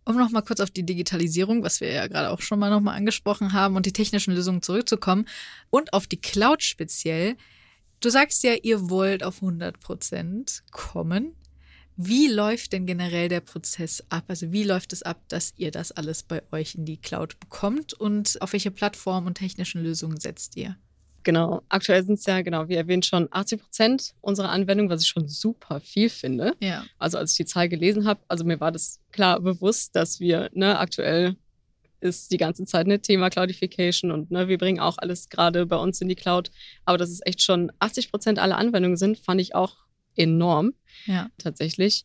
Um nochmal kurz auf die Digitalisierung, was wir ja gerade auch schon mal nochmal angesprochen haben, und die technischen Lösungen zurückzukommen und auf die Cloud speziell. Du sagst ja, ihr wollt auf 100 Prozent kommen. Wie läuft denn generell der Prozess ab? Also wie läuft es ab, dass ihr das alles bei euch in die Cloud bekommt und auf welche Plattformen und technischen Lösungen setzt ihr? Genau. Aktuell sind es ja, genau, wie erwähnt, schon 80 Prozent unserer Anwendung, was ich schon super viel finde. Ja. Also als ich die Zahl gelesen habe, also mir war das klar bewusst, dass wir, ne, aktuell ist die ganze Zeit ein Thema Cloudification und ne, wir bringen auch alles gerade bei uns in die Cloud. Aber dass es echt schon 80 Prozent aller Anwendungen sind, fand ich auch enorm Ja. tatsächlich.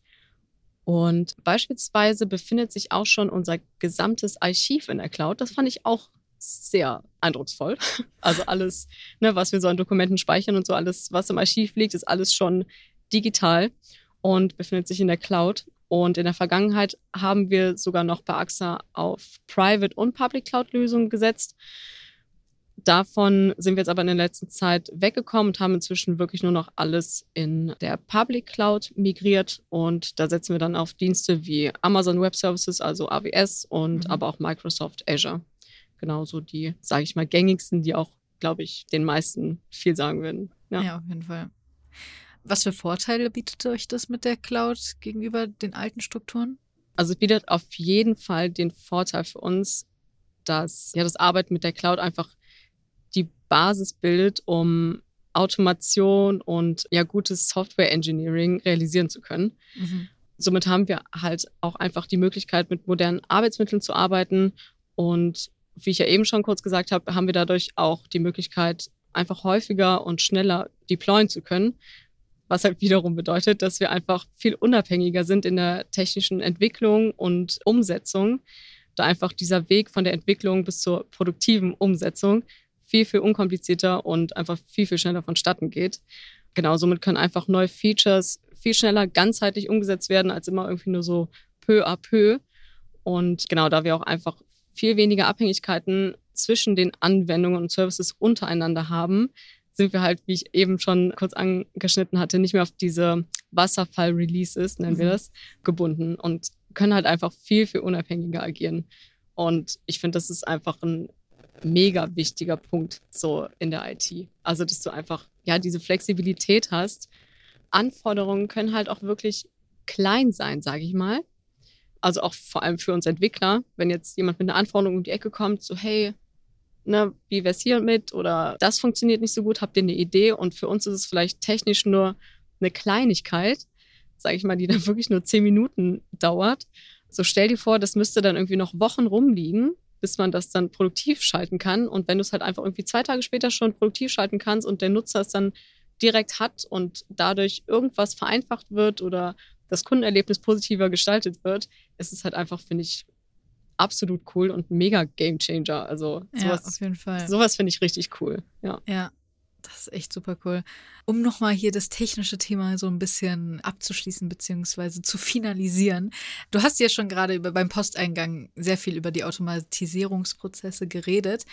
Und beispielsweise befindet sich auch schon unser gesamtes Archiv in der Cloud. Das fand ich auch sehr eindrucksvoll. Also alles, ne, was wir so an Dokumenten speichern und so alles, was im Archiv liegt, ist alles schon digital und befindet sich in der Cloud. Und in der Vergangenheit haben wir sogar noch bei AXA auf Private und Public Cloud Lösungen gesetzt. Davon sind wir jetzt aber in der letzten Zeit weggekommen und haben inzwischen wirklich nur noch alles in der Public Cloud migriert. Und da setzen wir dann auf Dienste wie Amazon Web Services, also AWS und Mhm. aber auch Microsoft Azure. Genauso die, sage ich mal, gängigsten, die auch, glaube ich, den meisten viel sagen würden. ja. Ja. auf jeden Fall. Was für Vorteile bietet euch das mit der Cloud gegenüber den alten Strukturen? Also es bietet auf jeden Fall den Vorteil für uns, dass ja das Arbeiten mit der Cloud einfach Basis bildet, um Automation und ja gutes Software Engineering realisieren zu können. Mhm. Somit haben wir halt auch einfach die Möglichkeit, mit modernen Arbeitsmitteln zu arbeiten. Und wie ich ja eben schon kurz gesagt habe, haben wir dadurch auch die Möglichkeit, einfach häufiger und schneller deployen zu können. Was halt wiederum bedeutet, dass wir einfach viel unabhängiger sind in der technischen Entwicklung und Umsetzung. Da einfach dieser Weg von der Entwicklung bis zur produktiven Umsetzung viel, viel unkomplizierter und einfach viel, viel schneller vonstatten geht. Genau, somit können einfach neue Features viel schneller ganzheitlich umgesetzt werden, als immer irgendwie nur so peu à peu. Und genau, da wir auch einfach viel weniger Abhängigkeiten zwischen den Anwendungen und Services untereinander haben, sind wir halt, wie ich eben schon kurz angeschnitten hatte, nicht mehr auf diese Wasserfall-Releases, nennen wir Mhm. das, gebunden und können halt einfach viel, viel unabhängiger agieren. Und ich finde, das ist einfach ein mega wichtiger Punkt so in der IT. Also, dass du einfach, ja, diese Flexibilität hast. Anforderungen können halt auch wirklich klein sein, sage ich mal. Also auch vor allem für uns Entwickler, wenn jetzt jemand mit einer Anforderung um die Ecke kommt, so hey, ne, wie wär's hier mit oder das funktioniert nicht so gut, habt ihr eine Idee? Und für uns ist es vielleicht technisch nur eine Kleinigkeit, sage ich mal, die dann wirklich nur zehn Minuten dauert. So stell dir vor, das müsste dann irgendwie noch Wochen rumliegen, bis man das dann produktiv schalten kann. Und wenn du es halt einfach irgendwie zwei Tage später schon produktiv schalten kannst und der Nutzer es dann direkt hat und dadurch irgendwas vereinfacht wird oder das Kundenerlebnis positiver gestaltet wird, ist es halt einfach, finde ich, absolut cool und mega Gamechanger. Also Ja, sowas, auf jeden Fall. sowas finde ich richtig cool. Ja. Ja, das ist echt super cool. Um nochmal hier das technische Thema so ein bisschen abzuschließen beziehungsweise zu finalisieren. Du hast ja schon gerade über, beim Posteingang sehr viel über die Automatisierungsprozesse geredet.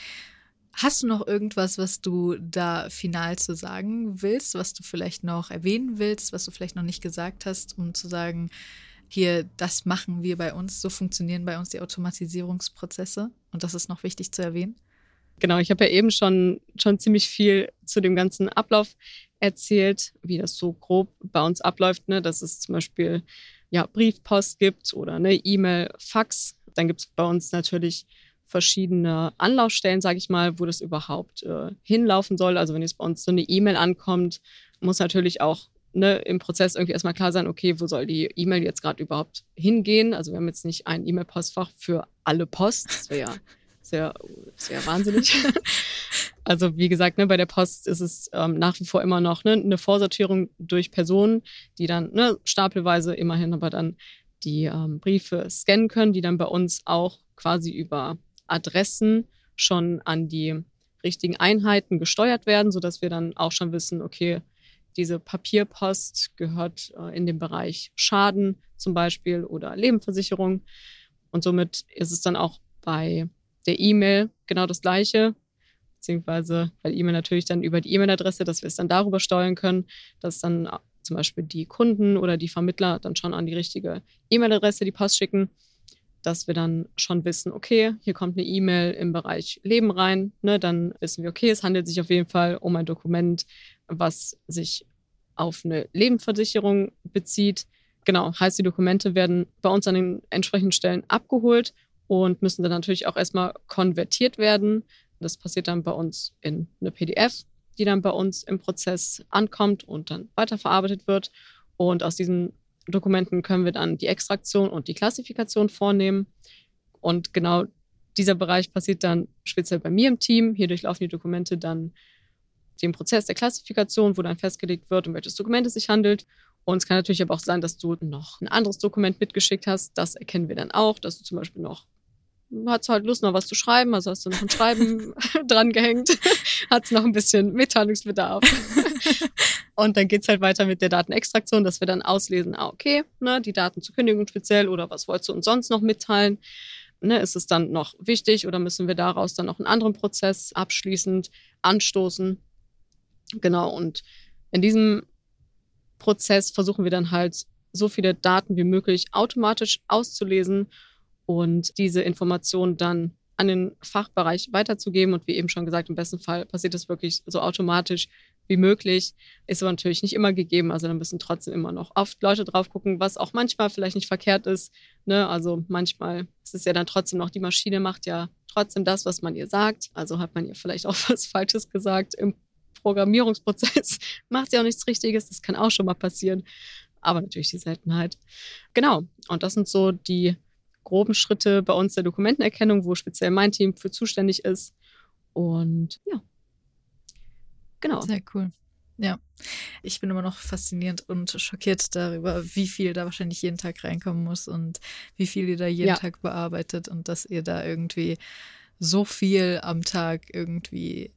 Hast du noch irgendwas, was du da final zu sagen willst, was du vielleicht noch erwähnen willst, was du vielleicht noch nicht gesagt hast, um zu sagen, hier, das machen wir bei uns, so funktionieren bei uns die Automatisierungsprozesse und das ist noch wichtig zu erwähnen? Genau, ich habe ja eben schon, schon ziemlich viel zu dem ganzen Ablauf erzählt, wie das so grob bei uns abläuft, ne? dass es zum Beispiel ja, Briefpost gibt oder eine E-Mail, Fax. Dann gibt es bei uns natürlich verschiedene Anlaufstellen, sage ich mal, wo das überhaupt äh, hinlaufen soll. Also wenn jetzt bei uns so eine E-Mail ankommt, muss natürlich auch ne, im Prozess irgendwie erstmal klar sein, okay, wo soll die E-Mail jetzt gerade überhaupt hingehen? Also wir haben jetzt nicht ein E-Mail-Postfach für alle Post. Das wäre ja sehr, sehr wahnsinnig. Also wie gesagt, ne, bei der Post ist es ähm, nach wie vor immer noch ne, eine Vorsortierung durch Personen, die dann ne, stapelweise immerhin aber dann die ähm, Briefe scannen können, die dann bei uns auch quasi über Adressen schon an die richtigen Einheiten gesteuert werden, sodass wir dann auch schon wissen, okay, diese Papierpost gehört äh, in den Bereich Schaden zum Beispiel oder Lebensversicherung. Und somit ist es dann auch bei der E-Mail genau das Gleiche, beziehungsweise bei E-Mail natürlich dann über die E-Mail-Adresse, dass wir es dann darüber steuern können, dass dann zum Beispiel die Kunden oder die Vermittler dann schon an die richtige E-Mail-Adresse die Post schicken, dass wir dann schon wissen, okay, hier kommt eine E-Mail im Bereich Leben rein, ne, dann wissen wir, okay, es handelt sich auf jeden Fall um ein Dokument, was sich auf eine Lebensversicherung bezieht. Genau, heißt, die Dokumente werden bei uns an den entsprechenden Stellen abgeholt und müssen dann natürlich auch erstmal konvertiert werden. Das passiert dann bei uns in eine PDF, die dann bei uns im Prozess ankommt und dann weiterverarbeitet wird. Und aus diesen Dokumenten können wir dann die Extraktion und die Klassifikation vornehmen. Und genau dieser Bereich passiert dann speziell bei mir im Team. Hier durchlaufen die Dokumente dann den Prozess der Klassifikation, wo dann festgelegt wird, um welches Dokument es sich handelt. Und es kann natürlich aber auch sein, dass du noch ein anderes Dokument mitgeschickt hast. Das erkennen wir dann auch, dass du zum Beispiel noch hast halt Lust, noch was zu schreiben, also hast du noch ein Schreiben dran gehängt, hat noch ein bisschen Mitteilungsbedarf. und dann geht's halt weiter mit der Datenextraktion, dass wir dann auslesen, ah, okay, ne, die Daten zur Kündigung speziell oder was wolltest du uns sonst noch mitteilen? Ne, ist es dann noch wichtig oder müssen wir daraus dann noch einen anderen Prozess abschließend anstoßen? Genau, und in diesem Prozess versuchen wir dann halt so viele Daten wie möglich automatisch auszulesen und diese Informationen dann an den Fachbereich weiterzugeben. Und wie eben schon gesagt, im besten Fall passiert das wirklich so automatisch wie möglich. Ist aber natürlich nicht immer gegeben. Also da müssen trotzdem immer noch oft Leute drauf gucken, was auch manchmal vielleicht nicht verkehrt ist. Ne? Also manchmal ist es ja dann trotzdem noch, die Maschine macht ja trotzdem das, was man ihr sagt. Also hat man ihr vielleicht auch was Falsches gesagt im Programmierungsprozess. macht sie auch nichts Richtiges. Das kann auch schon mal passieren. Aber natürlich die Seltenheit. Genau. Und das sind so die groben Schritte bei uns der Dokumentenerkennung, wo speziell mein Team für zuständig ist. Und ja, genau. Sehr cool. Ja, ich bin immer noch faszinierend und schockiert darüber, wie viel da wahrscheinlich jeden Tag reinkommen muss und wie viel ihr da jeden ja. Tag bearbeitet und dass ihr da irgendwie so viel am Tag irgendwie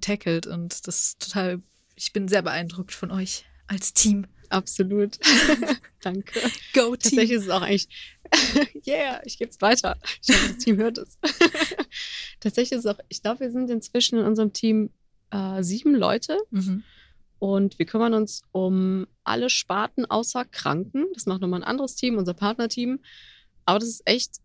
tackelt und das ist total, ich bin sehr beeindruckt von euch als Team. Absolut. Danke. Go Team. Tatsächlich ist es auch eigentlich, yeah, ich gebe es weiter. Ich hoffe, das Team hört es. Tatsächlich ist es auch, ich glaube, wir sind inzwischen in unserem Team äh, sieben Leute. Mhm. Und wir kümmern uns um alle Sparten außer Kranken. Das macht nochmal ein anderes Team, unser Partnerteam. Aber das ist echt,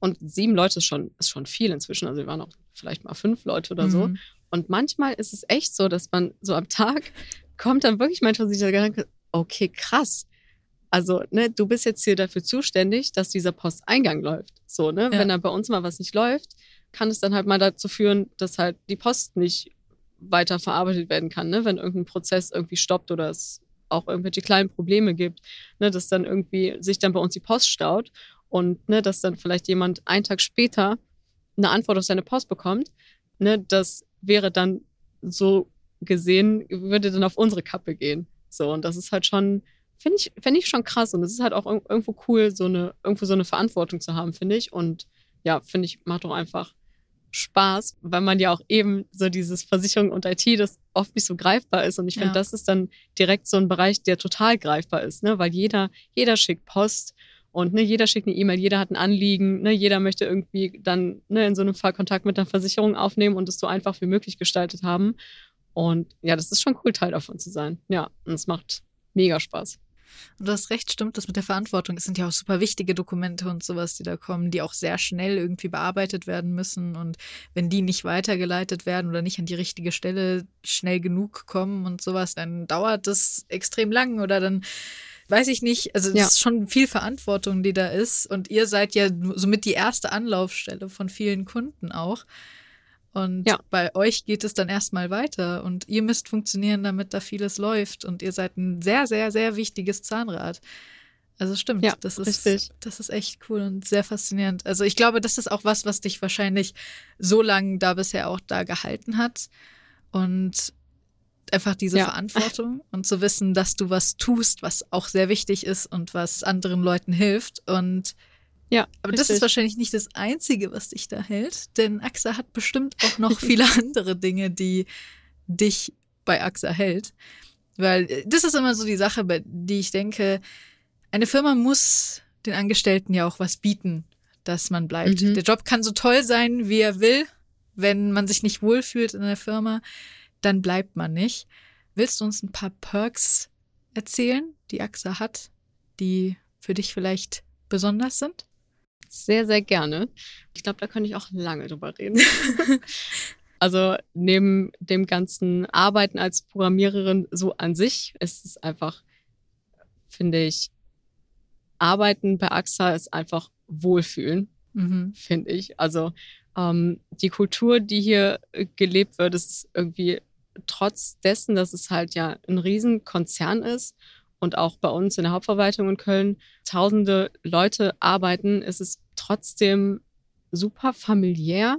und sieben Leute ist schon, ist schon viel inzwischen. Also wir waren auch vielleicht mal fünf Leute oder so. Mhm. Und manchmal ist es echt so, dass man so am Tag kommt dann wirklich manchmal sich der Gedanke, okay, krass. Also, ne, du bist jetzt hier dafür zuständig, dass dieser Posteingang läuft. So, ne? Ja. Wenn da bei uns mal was nicht läuft, kann es dann halt mal dazu führen, dass halt die Post nicht weiter verarbeitet werden kann, ne? Wenn irgendein Prozess irgendwie stoppt oder es auch irgendwelche kleinen Probleme gibt, ne, dass dann irgendwie sich dann bei uns die Post staut und ne, dass dann vielleicht jemand einen Tag später eine Antwort auf seine Post bekommt, ne, das wäre dann so gesehen, würde dann auf unsere Kappe gehen. So, und das ist halt schon, finde ich, finde ich schon krass. Und es ist halt auch irgendwo cool, so eine, irgendwo so eine Verantwortung zu haben, finde ich. Und ja, finde ich, macht doch einfach Spaß, weil man ja auch eben so dieses Versicherung und IT, das oft nicht so greifbar ist. Und ich finde, ja. das ist dann direkt so ein Bereich, der total greifbar ist, ne? Weil jeder, jeder schickt Post und ne, jeder schickt eine E-Mail, jeder hat ein Anliegen, ne, jeder möchte irgendwie dann ne, in so einem Fall Kontakt mit der Versicherung aufnehmen und es so einfach wie möglich gestaltet haben. Und ja, das ist schon cool, Teil davon zu sein. Ja, und es macht mega Spaß. Und du hast recht, stimmt das mit der Verantwortung. Es sind ja auch super wichtige Dokumente und sowas, die da kommen, die auch sehr schnell irgendwie bearbeitet werden müssen. Und wenn die nicht weitergeleitet werden oder nicht an die richtige Stelle schnell genug kommen und sowas, dann dauert das extrem lang oder dann weiß ich nicht. Also es ja. ist schon viel Verantwortung, die da ist. Und ihr seid ja somit die erste Anlaufstelle von vielen Kunden auch. Und ja. bei euch geht es dann erstmal weiter und ihr müsst funktionieren, damit da vieles läuft. Und ihr seid ein sehr, sehr, sehr wichtiges Zahnrad. Also stimmt, Ja, das ist richtig. das ist echt cool und sehr faszinierend. Also ich glaube, das ist auch was, was dich wahrscheinlich so lange da bisher auch da gehalten hat und einfach diese Ja. Verantwortung und zu wissen, dass du was tust, was auch sehr wichtig ist und was anderen Leuten hilft und Ja, aber das ist richtig. wahrscheinlich nicht das Einzige, was dich da hält, denn AXA hat bestimmt auch noch viele andere Dinge, die dich bei AXA hält. Weil äh, das ist immer so die Sache, bei die ich denke, eine Firma muss den Angestellten ja auch was bieten, dass man bleibt. Mhm. Der Job kann so toll sein, wie er will. Wenn man sich nicht wohlfühlt in der Firma, dann bleibt man nicht. Willst du uns ein paar Perks erzählen, die AXA hat, die für dich vielleicht besonders sind? Sehr, sehr gerne. Ich glaube, da könnte ich auch lange drüber reden. also neben dem ganzen Arbeiten als Programmiererin so an sich ist es einfach, finde ich, Arbeiten bei AXA ist einfach Wohlfühlen, Mhm. finde ich. Also ähm, die Kultur, die hier gelebt wird, ist irgendwie trotz dessen, dass es halt ja ein Riesenkonzern ist und auch bei uns in der Hauptverwaltung in Köln tausende Leute arbeiten, ist es trotzdem super familiär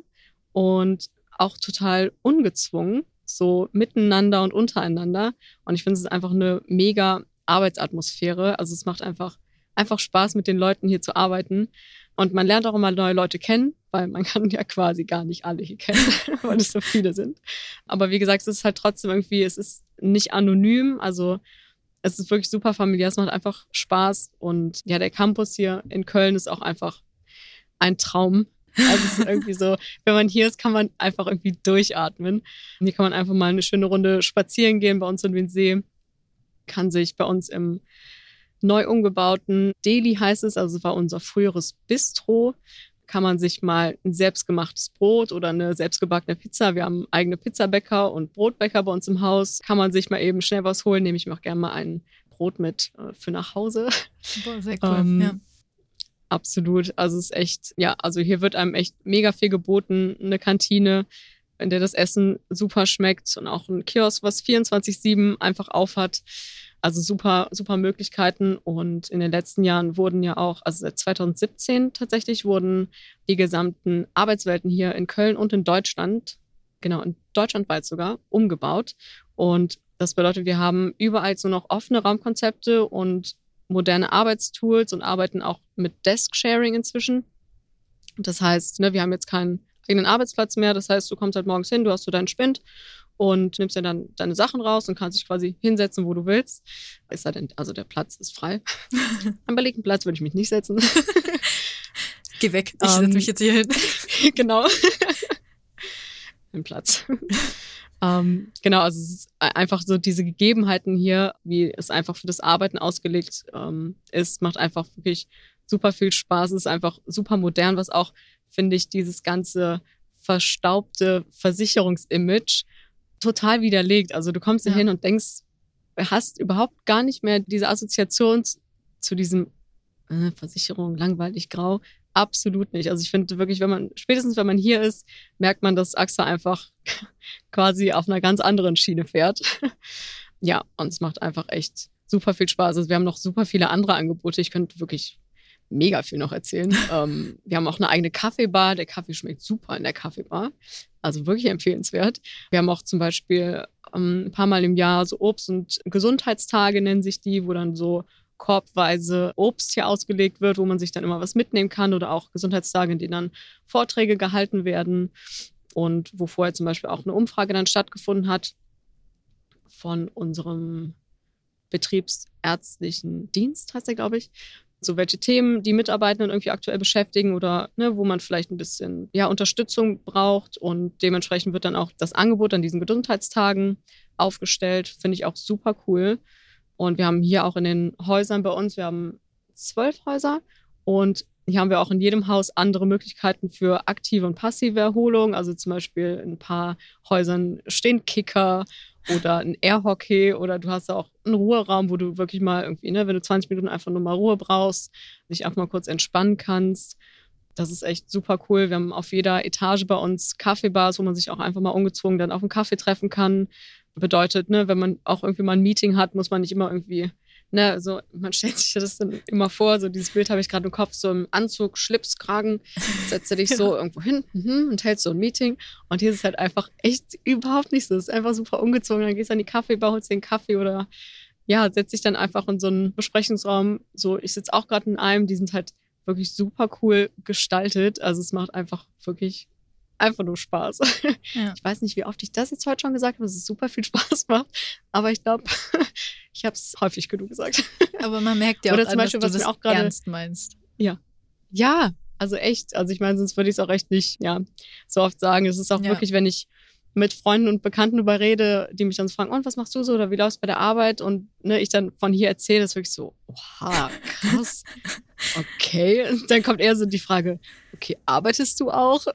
und auch total ungezwungen, so miteinander und untereinander. Und ich finde, es ist einfach eine mega Arbeitsatmosphäre. Also es macht einfach, einfach Spaß, mit den Leuten hier zu arbeiten. Und man lernt auch immer neue Leute kennen, weil man kann ja quasi gar nicht alle hier kennen, weil es so viele sind. Aber wie gesagt, es ist halt trotzdem irgendwie, es ist nicht anonym, also es ist wirklich super familiär, es macht einfach Spaß. Und ja, der Campus hier in Köln ist auch einfach ein Traum. Also es ist irgendwie so, wenn man hier ist, kann man einfach irgendwie durchatmen. Hier kann man einfach mal eine schöne Runde spazieren gehen bei uns in den See, kann sich bei uns im neu umgebauten Deli heißt es, also es war unser früheres Bistro, kann man sich mal ein selbstgemachtes Brot oder eine selbstgebackene Pizza. Wir haben eigene Pizzabäcker und Brotbäcker bei uns im Haus. Kann man sich mal eben schnell was holen. Nehme ich mir auch gerne mal ein Brot mit äh, für nach Hause. Boah, sehr cool, Ähm, ja. Absolut. Also es ist echt, ja, also hier wird einem echt mega viel geboten. Eine Kantine, in der das Essen super schmeckt und auch ein Kiosk, was 24-7 einfach aufhat. Also super, super Möglichkeiten. Und in den letzten Jahren wurden ja auch, also seit 2017 tatsächlich, wurden die gesamten Arbeitswelten hier in Köln und in Deutschland, genau, in Deutschland weit sogar, umgebaut. Und das bedeutet, wir haben überall nur noch offene Raumkonzepte und moderne Arbeitstools und arbeiten auch mit Desk-Sharing inzwischen. Das heißt, ne, wir haben jetzt keinen eigenen Arbeitsplatz mehr. Das heißt, du kommst halt morgens hin, du hast so deinen Spind und nimmst dir dann deine Sachen raus und kannst dich quasi hinsetzen, wo du willst. Ist halt, denn, also der Platz ist frei. Am belegten Platz würde ich mich nicht setzen. Geh weg, ich Ähm, setze mich jetzt hier hin. genau. Ein Platz. ähm, genau, also es ist einfach so diese Gegebenheiten hier, wie es einfach für das Arbeiten ausgelegt ähm, ist, macht einfach wirklich super viel Spaß. Es ist einfach super modern, was auch, finde ich, dieses ganze verstaubte Versicherungsimage total widerlegt. Also du kommst Ja. hin und denkst, hast überhaupt gar nicht mehr diese Assoziation zu diesem äh, Versicherung, langweilig, grau. Absolut nicht. Also ich finde wirklich, wenn man, spätestens wenn man hier ist, merkt man, dass AXA einfach quasi auf einer ganz anderen Schiene fährt. ja, und es macht einfach echt super viel Spaß. Also wir haben noch super viele andere Angebote. Ich könnte wirklich mega viel noch erzählen. ähm, wir haben auch eine eigene Kaffeebar. Der Kaffee schmeckt super in der Kaffeebar. Also wirklich empfehlenswert. Wir haben auch zum Beispiel ähm, ein paar Mal im Jahr so Obst- und Gesundheitstage nennen sich die, wo dann so korbweise Obst hier ausgelegt wird, wo man sich dann immer was mitnehmen kann oder auch Gesundheitstage, in denen dann Vorträge gehalten werden und wo vorher zum Beispiel auch eine Umfrage dann stattgefunden hat von unserem betriebsärztlichen Dienst, heißt der, glaube ich. So welche Themen die Mitarbeitenden irgendwie aktuell beschäftigen oder ne, wo man vielleicht ein bisschen ja, Unterstützung braucht und dementsprechend wird dann auch das Angebot an diesen Gesundheitstagen aufgestellt. Finde ich auch super cool. Und wir haben hier auch in den Häusern bei uns, wir haben zwölf Häuser und hier haben wir auch in jedem Haus andere Möglichkeiten für aktive und passive Erholung. Also zum Beispiel in ein paar Häusern stehen Kicker oder ein Airhockey oder du hast auch einen Ruheraum, wo du wirklich mal irgendwie, ne, wenn du 20 Minuten einfach nur mal Ruhe brauchst, dich einfach mal kurz entspannen kannst. Das ist echt super cool. Wir haben auf jeder Etage bei uns Kaffeebars, wo man sich auch einfach mal ungezwungen dann auf einen Kaffee treffen kann. Bedeutet, ne, wenn man auch irgendwie mal ein Meeting hat, muss man nicht immer irgendwie ne, so, man stellt sich das dann immer vor, so dieses Bild habe ich gerade im Kopf, so im Anzug, Schlips, Kragen, setzt dich so irgendwo hin mhm, und hältst so ein Meeting. Und hier ist es halt einfach echt überhaupt nicht so. Es ist einfach super ungezwungen. Dann gehst du an die Kaffeebar, holst den Kaffee oder ja, setzt dich dann einfach in so einen Besprechungsraum. So, ich sitze auch gerade in einem, die sind halt wirklich super cool gestaltet. Also es macht einfach wirklich einfach nur Spaß. Ja. Ich weiß nicht, wie oft ich das jetzt heute schon gesagt habe, dass es super viel Spaß macht, aber ich glaube, ich habe es häufig genug gesagt. Aber man merkt ja auch, Oder zum Beispiel, dass du was das auch grade, ernst meinst. Ja. Ja, also echt. Also ich meine, sonst würde ich es auch echt nicht ja, so oft sagen. Es ist auch ja. wirklich, wenn ich mit Freunden und Bekannten überrede, die mich dann fragen, und was machst du so oder wie läuft bei der Arbeit? Und ne, ich dann von hier erzähle, ist wirklich so, oha, krass. Okay. Und dann kommt eher so die Frage, okay, arbeitest du auch?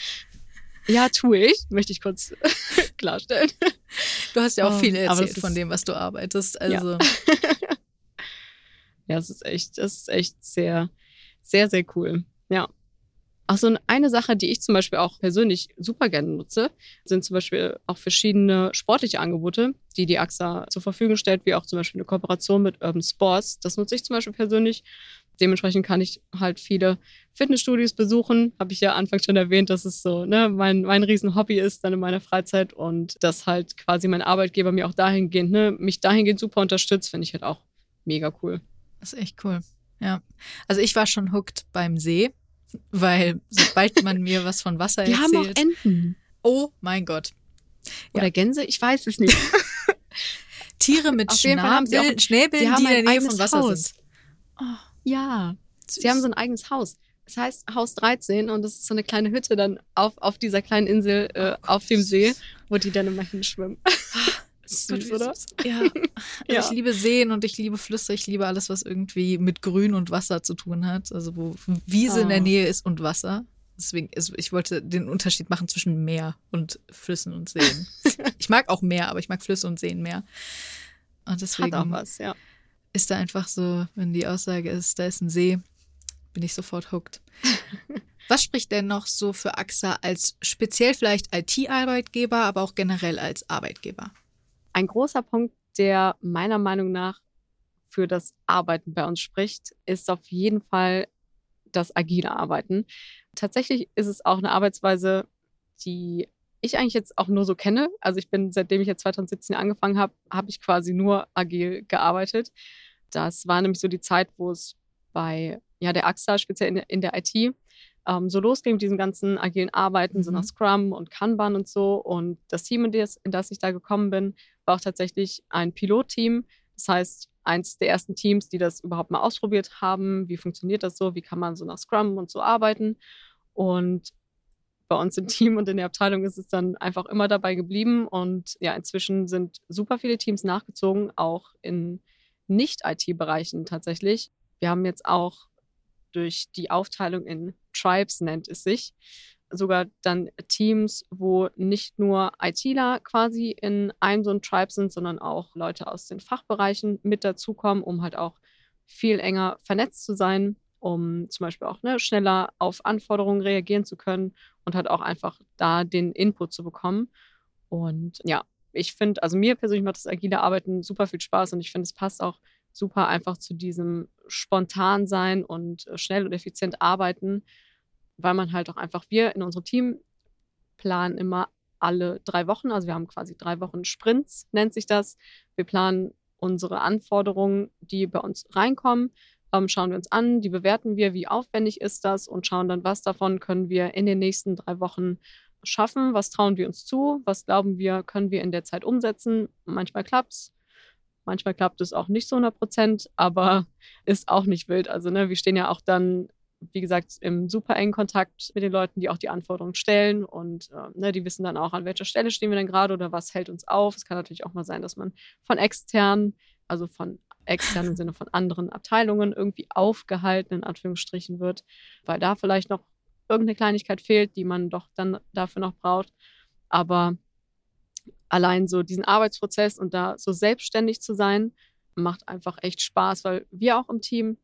ja, tue ich, möchte ich kurz klarstellen. Du hast ja auch viel erzählt von dem, was du arbeitest. Also. Ja. ja, es ist echt, es ist echt sehr, sehr, sehr cool. Ja. Ach so, eine Sache, die ich zum Beispiel auch persönlich super gerne nutze, sind zum Beispiel auch verschiedene sportliche Angebote, die die AXA zur Verfügung stellt, wie auch zum Beispiel eine Kooperation mit Urban Sports. Das nutze ich zum Beispiel persönlich. Dementsprechend kann ich halt viele Fitnessstudios besuchen. Habe ich ja anfangs schon erwähnt, dass es so ne, mein, mein Riesenhobby ist dann in meiner Freizeit und dass halt quasi mein Arbeitgeber mir auch dahingehend, ne, mich dahingehend super unterstützt, finde ich halt auch mega cool. Das ist echt cool. Ja. Also ich war schon hooked beim See weil sobald man mir was von Wasser Die erzählt. Die haben auch Enten. Oh mein Gott. Oder ja. Gänse? Ich weiß es nicht. Tiere mit Schnabel, Schnäbeln, die in der Nähe von Wasser Haus. sind. Oh, ja, süß. sie haben so ein eigenes Haus. Das heißt Haus 13 und das ist so eine kleine Hütte dann auf, auf dieser kleinen Insel äh, oh auf dem See, wo die dann immer hinschwimmen. Süß, oder? Ja. Also ja. Ich liebe Seen und ich liebe Flüsse. Ich liebe alles, was irgendwie mit Grün und Wasser zu tun hat. Also wo Wiese oh. in der ah. Nähe ist und Wasser. Deswegen, also ich wollte den Unterschied machen zwischen Meer und Flüssen und Seen. ich mag auch Meer, aber ich mag Flüsse und Seen mehr. Und deswegen hat auch was, ja. ist da einfach so, wenn die Aussage ist, da ist ein See, bin ich sofort hooked. Was spricht denn noch so für AXA als speziell vielleicht IT-Arbeitgeber, aber auch generell als Arbeitgeber? Ein großer Punkt, der meiner Meinung nach für das Arbeiten bei uns spricht, ist auf jeden Fall das agile Arbeiten. Tatsächlich ist es auch eine Arbeitsweise, die ich eigentlich jetzt auch nur so kenne. Also ich bin, seitdem ich jetzt 2017 angefangen habe, habe ich quasi nur agil gearbeitet. Das war nämlich so die Zeit, wo es bei ja, der AXA, speziell in der, in der IT, ähm, so losging mit diesem ganzen agilen Arbeiten, mhm. so nach Scrum und Kanban und so. Und das Team, in das, in das ich da gekommen bin, war auch tatsächlich ein Pilotteam. Das heißt, eins der ersten Teams, die das überhaupt mal ausprobiert haben. Wie funktioniert das so? Wie kann man so nach Scrum und so arbeiten? Und bei uns im Team und in der Abteilung ist es dann einfach immer dabei geblieben. Und ja, inzwischen sind super viele Teams nachgezogen, auch in Nicht-IT-Bereichen tatsächlich. Wir haben jetzt auch durch die Aufteilung in Tribes nennt es sich, sogar dann Teams, wo nicht nur ITler quasi in einem so einem Tribe sind, sondern auch Leute aus den Fachbereichen mit dazukommen, um halt auch viel enger vernetzt zu sein, um zum Beispiel auch ne, schneller auf Anforderungen reagieren zu können und halt auch einfach da den Input zu bekommen. Und ja, ich finde, also mir persönlich macht das agile Arbeiten super viel Spaß und ich finde, es passt auch super einfach zu diesem spontan sein und äh, schnell und effizient arbeiten, weil man halt auch einfach, wir in unserem Team planen immer alle drei Wochen, also wir haben quasi drei Wochen Sprints, nennt sich das. Wir planen unsere Anforderungen, die bei uns reinkommen, ähm, schauen wir uns an, die bewerten wir, wie aufwendig ist das und schauen dann, was davon können wir in den nächsten drei Wochen schaffen, was trauen wir uns zu, was glauben wir, können wir in der Zeit umsetzen. Manchmal klappt es, Manchmal klappt es auch nicht so 100 Prozent, aber ist auch nicht wild. Also ne, wir stehen ja auch dann, wie gesagt, im super engen Kontakt mit den Leuten, die auch die Anforderungen stellen und äh, ne, die wissen dann auch, an welcher Stelle stehen wir denn gerade oder was hält uns auf. Es kann natürlich auch mal sein, dass man von extern, also von extern im Sinne von anderen Abteilungen irgendwie aufgehalten, in Anführungsstrichen wird, weil da vielleicht noch irgendeine Kleinigkeit fehlt, die man doch dann dafür noch braucht. Aber allein so diesen Arbeitsprozess und da so selbstständig zu sein, macht einfach echt Spaß, weil wir auch im Team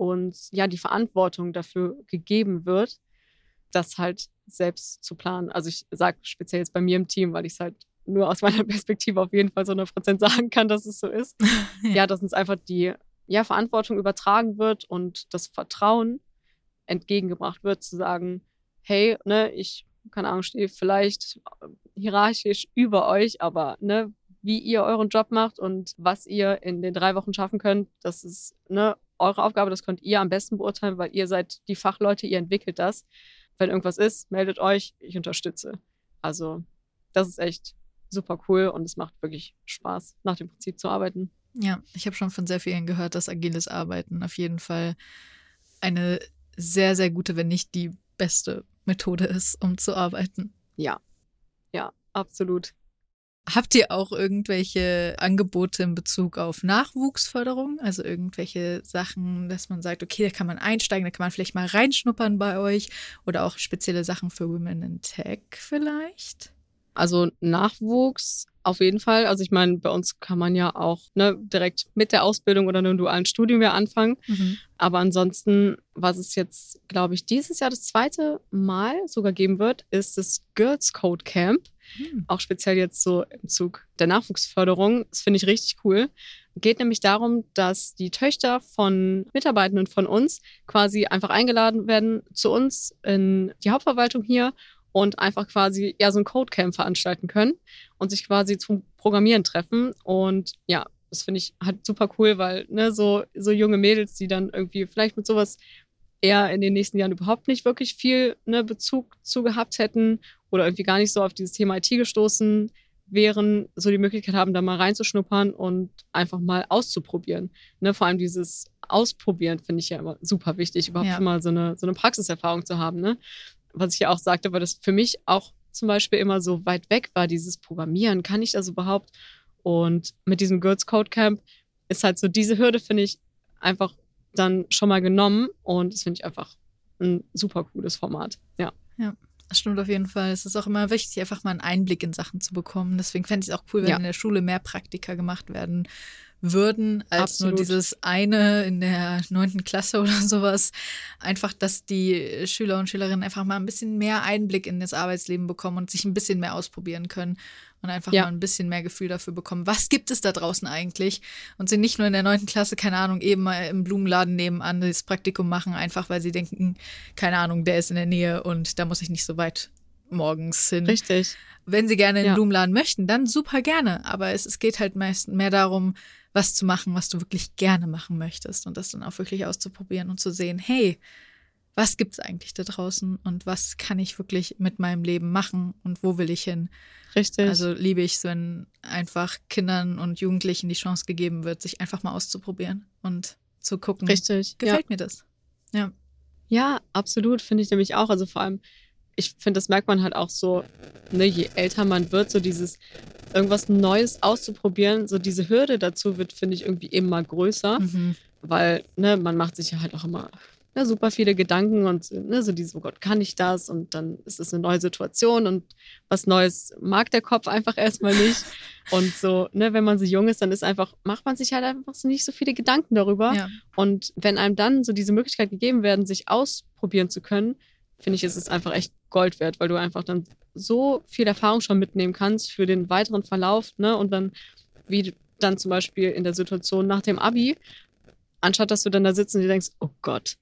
uns ja die Verantwortung dafür gegeben wird, das halt selbst zu planen. Also ich sage speziell jetzt bei mir im Team, weil ich es halt nur aus meiner Perspektive auf jeden Fall so 100% sagen kann, dass es so ist. ja. ja, dass uns einfach die ja, Verantwortung übertragen wird und das Vertrauen entgegengebracht wird, zu sagen, hey, ne, ich, keine Ahnung, stehe vielleicht hierarchisch über euch, aber ne, wie ihr euren Job macht und was ihr in den drei Wochen schaffen könnt, das ist ne, eure Aufgabe, das könnt ihr am besten beurteilen, weil ihr seid die Fachleute, ihr entwickelt das. Wenn irgendwas ist, meldet euch, ich unterstütze. Also das ist echt super cool und es macht wirklich Spaß, nach dem Prinzip zu arbeiten. Ja, ich habe schon von sehr vielen gehört, dass agiles Arbeiten auf jeden Fall eine sehr, sehr gute, wenn nicht die beste Methode ist, um zu arbeiten. Ja, ja, absolut. Habt ihr auch irgendwelche Angebote in Bezug auf Nachwuchsförderung? Also irgendwelche Sachen, dass man sagt, okay, da kann man einsteigen, da kann man vielleicht mal reinschnuppern bei euch oder auch spezielle Sachen für Women in Tech vielleicht? Also Nachwuchs auf jeden Fall. Also ich meine, bei uns kann man ja auch ne, direkt mit der Ausbildung oder einem dualen Studium ja anfangen. Mhm. Aber ansonsten, was es jetzt, glaube ich, dieses Jahr das zweite Mal sogar geben wird, ist das Girls Code Camp. Mhm. Auch speziell jetzt so im Zug der Nachwuchsförderung. Das finde ich richtig cool. Geht nämlich darum, dass die Töchter von Mitarbeitenden von uns quasi einfach eingeladen werden zu uns in die Hauptverwaltung hier und einfach quasi ja so ein Codecamp veranstalten können und sich quasi zum Programmieren treffen. Und ja, das finde ich halt super cool, weil ne, so, so junge Mädels, die dann irgendwie vielleicht mit sowas eher in den nächsten Jahren überhaupt nicht wirklich viel ne, Bezug zu gehabt hätten oder irgendwie gar nicht so auf dieses Thema IT gestoßen wären, so die Möglichkeit haben, da mal reinzuschnuppern und einfach mal auszuprobieren. Ne, vor allem dieses Ausprobieren finde ich ja immer super wichtig, überhaupt ja. mal so eine, so eine Praxiserfahrung zu haben. Ne? was ich ja auch sagte, weil das für mich auch zum Beispiel immer so weit weg war, dieses Programmieren. Kann ich das überhaupt? Und mit diesem Girls Code Camp ist halt so diese Hürde, finde ich, einfach dann schon mal genommen. Und das finde ich einfach ein super cooles Format. Ja. Ja. Das stimmt auf jeden Fall. Es ist auch immer wichtig, einfach mal einen Einblick in Sachen zu bekommen. Deswegen fände ich es auch cool, wenn ja. in der Schule mehr Praktika gemacht werden würden, als Absolut. nur dieses eine in der neunten Klasse oder sowas. Einfach, dass die Schüler und Schülerinnen einfach mal ein bisschen mehr Einblick in das Arbeitsleben bekommen und sich ein bisschen mehr ausprobieren können und einfach ja. mal ein bisschen mehr Gefühl dafür bekommen, was gibt es da draußen eigentlich und sie nicht nur in der neunten Klasse, keine Ahnung, eben mal im Blumenladen nebenan das Praktikum machen, einfach weil sie denken, keine Ahnung, der ist in der Nähe und da muss ich nicht so weit morgens hin. Richtig. Wenn sie gerne in den ja. Blumenladen möchten, dann super gerne. Aber es, es geht halt meist mehr darum, was zu machen, was du wirklich gerne machen möchtest und das dann auch wirklich auszuprobieren und zu sehen, hey, was gibt es eigentlich da draußen und was kann ich wirklich mit meinem Leben machen und wo will ich hin? Richtig. Also liebe ich es, wenn einfach Kindern und Jugendlichen die Chance gegeben wird, sich einfach mal auszuprobieren und zu gucken. Richtig. Gefällt ja. mir das? Ja. Ja, absolut, finde ich nämlich auch. Also vor allem, ich finde, das merkt man halt auch so, ne, je älter man wird, so dieses irgendwas Neues auszuprobieren, so diese Hürde dazu wird, finde ich, irgendwie immer größer, mhm. weil ne, man macht sich ja halt auch immer ne, super viele Gedanken und ne, so dieses, oh Gott, kann ich das? Und dann ist es eine neue Situation und was Neues mag der Kopf einfach erstmal nicht. und so, ne, wenn man so jung ist, dann ist einfach, macht man sich halt einfach so nicht so viele Gedanken darüber. Ja. Und wenn einem dann so diese Möglichkeit gegeben werden, sich ausprobieren zu können, finde ich, ist es einfach echt Gold wert, weil du einfach dann so viel Erfahrung schon mitnehmen kannst für den weiteren Verlauf, ne? Und dann, wie dann zum Beispiel in der Situation nach dem Abi, anstatt dass du dann da sitzt und dir denkst, oh Gott,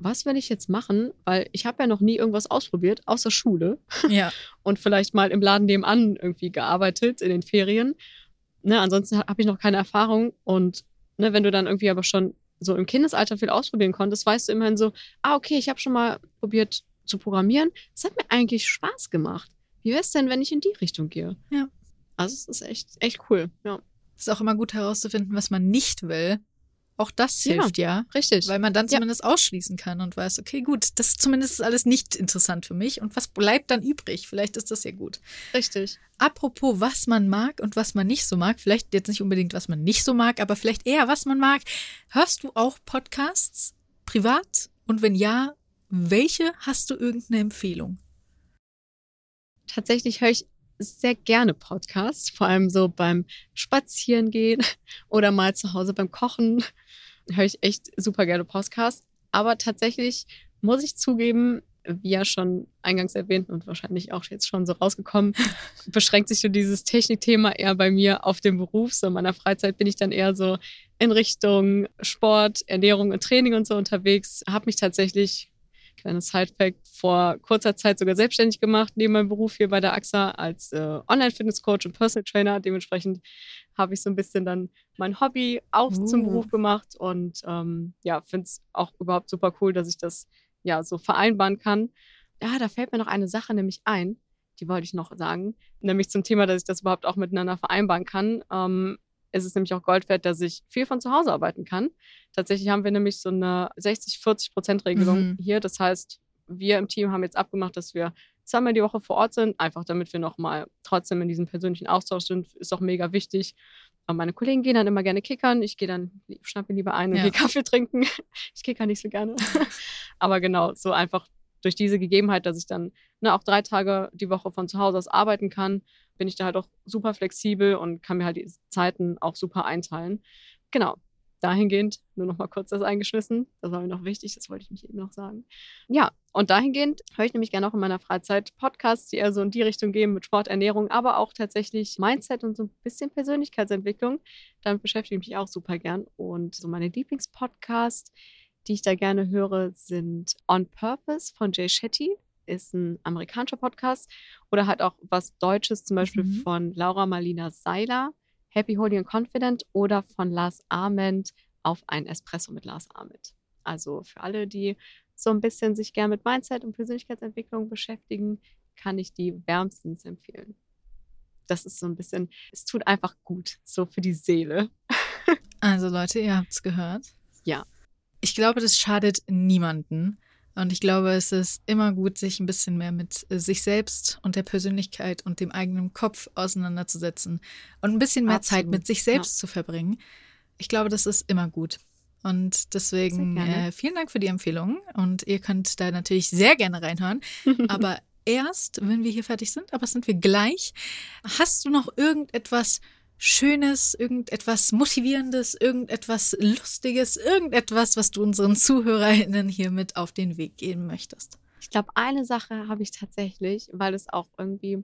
was will ich jetzt machen? Weil ich habe ja noch nie irgendwas ausprobiert, außer Schule. Ja. und vielleicht mal im Laden nebenan irgendwie gearbeitet in den Ferien. Ne, ansonsten habe ich noch keine Erfahrung. Und ne, wenn du dann irgendwie aber schon so im Kindesalter viel ausprobieren konntest, weißt du immerhin so, ah, okay, ich habe schon mal probiert, zu programmieren. Es hat mir eigentlich Spaß gemacht. Wie wäre es denn, wenn ich in die Richtung gehe? Ja. Also es ist echt, echt cool, ja. Es ist auch immer gut herauszufinden, was man nicht will. Auch das hilft ja, ja. Richtig. Weil man dann zumindest ja. ausschließen kann und weiß, okay, gut, das ist zumindest alles nicht interessant für mich. Und was bleibt dann übrig? Vielleicht ist das ja gut. Richtig. Apropos, was man mag und was man nicht so mag, vielleicht jetzt nicht unbedingt, was man nicht so mag, aber vielleicht eher, was man mag. Hörst du auch Podcasts privat? Und wenn ja, welche hast du irgendeine Empfehlung? Tatsächlich höre ich sehr gerne Podcasts, vor allem so beim Spazierengehen oder mal zu Hause beim Kochen höre ich echt super gerne Podcasts. Aber tatsächlich muss ich zugeben, wie ja schon eingangs erwähnt und wahrscheinlich auch jetzt schon so rausgekommen, beschränkt sich so dieses Technikthema eher bei mir auf den Beruf. So in meiner Freizeit bin ich dann eher so in Richtung Sport, Ernährung und Training und so unterwegs. Habe mich tatsächlich, kleines Sidefact, vor kurzer Zeit sogar selbstständig gemacht, neben meinem Beruf hier bei der AXA als äh, Online-Fitness-Coach und Personal Trainer. Dementsprechend habe ich so ein bisschen dann mein Hobby auch uh. zum Beruf gemacht und ähm, ja, finde es auch überhaupt super cool, dass ich das ja so vereinbaren kann. Ja, da fällt mir noch eine Sache nämlich ein, die wollte ich noch sagen, nämlich zum Thema, dass ich das überhaupt auch miteinander vereinbaren kann. Ähm, es ist nämlich auch Gold wert, dass ich viel von zu Hause arbeiten kann. Tatsächlich haben wir nämlich so eine 60-40-Prozent-Regelung mhm. hier. Das heißt, wir im Team haben jetzt abgemacht, dass wir zweimal die Woche vor Ort sind, einfach damit wir nochmal trotzdem in diesem persönlichen Austausch sind. Ist auch mega wichtig. Und meine Kollegen gehen dann immer gerne kickern. Ich gehe dann, schnapp mir lieber ein und ja. gehe Kaffee trinken. Ich kicker nicht so gerne. Aber genau, so einfach durch diese Gegebenheit, dass ich dann ne, auch drei Tage die Woche von zu Hause aus arbeiten kann, bin ich da halt auch super flexibel und kann mir halt die Zeiten auch super einteilen. Genau, dahingehend, nur noch mal kurz das eingeschmissen, das war mir noch wichtig, das wollte ich mich eben noch sagen. Ja, und dahingehend höre ich nämlich gerne auch in meiner Freizeit Podcasts, die eher so in die Richtung gehen mit Sport, Ernährung, aber auch tatsächlich Mindset und so ein bisschen Persönlichkeitsentwicklung. Damit beschäftige ich mich auch super gern. Und so meine Lieblingspodcasts, die ich da gerne höre, sind On Purpose von Jay Shetty ist ein amerikanischer Podcast oder halt auch was Deutsches, zum Beispiel mhm. von Laura Marlina Seiler. Happy, Holy and Confident oder von Lars Ament auf ein Espresso mit Lars Ament. Also für alle, die so ein bisschen sich gern mit Mindset und Persönlichkeitsentwicklung beschäftigen, kann ich die wärmstens empfehlen. Das ist so ein bisschen, es tut einfach gut, so für die Seele. Also Leute, ihr habt es gehört. Ja. Ich glaube, das schadet niemanden. Und ich glaube, es ist immer gut, sich ein bisschen mehr mit äh, sich selbst und der Persönlichkeit und dem eigenen Kopf auseinanderzusetzen und ein bisschen mehr Absolut. Zeit mit sich selbst ja. zu verbringen. Ich glaube, das ist immer gut. Und deswegen äh, vielen Dank für die Empfehlung. Und ihr könnt da natürlich sehr gerne reinhören. Aber erst, wenn wir hier fertig sind, aber sind wir gleich. Hast du noch irgendetwas Schönes, irgendetwas Motivierendes, irgendetwas Lustiges, irgendetwas, was du unseren ZuhörerInnen hier mit auf den Weg geben möchtest? Ich glaube, eine Sache habe ich tatsächlich, weil es auch irgendwie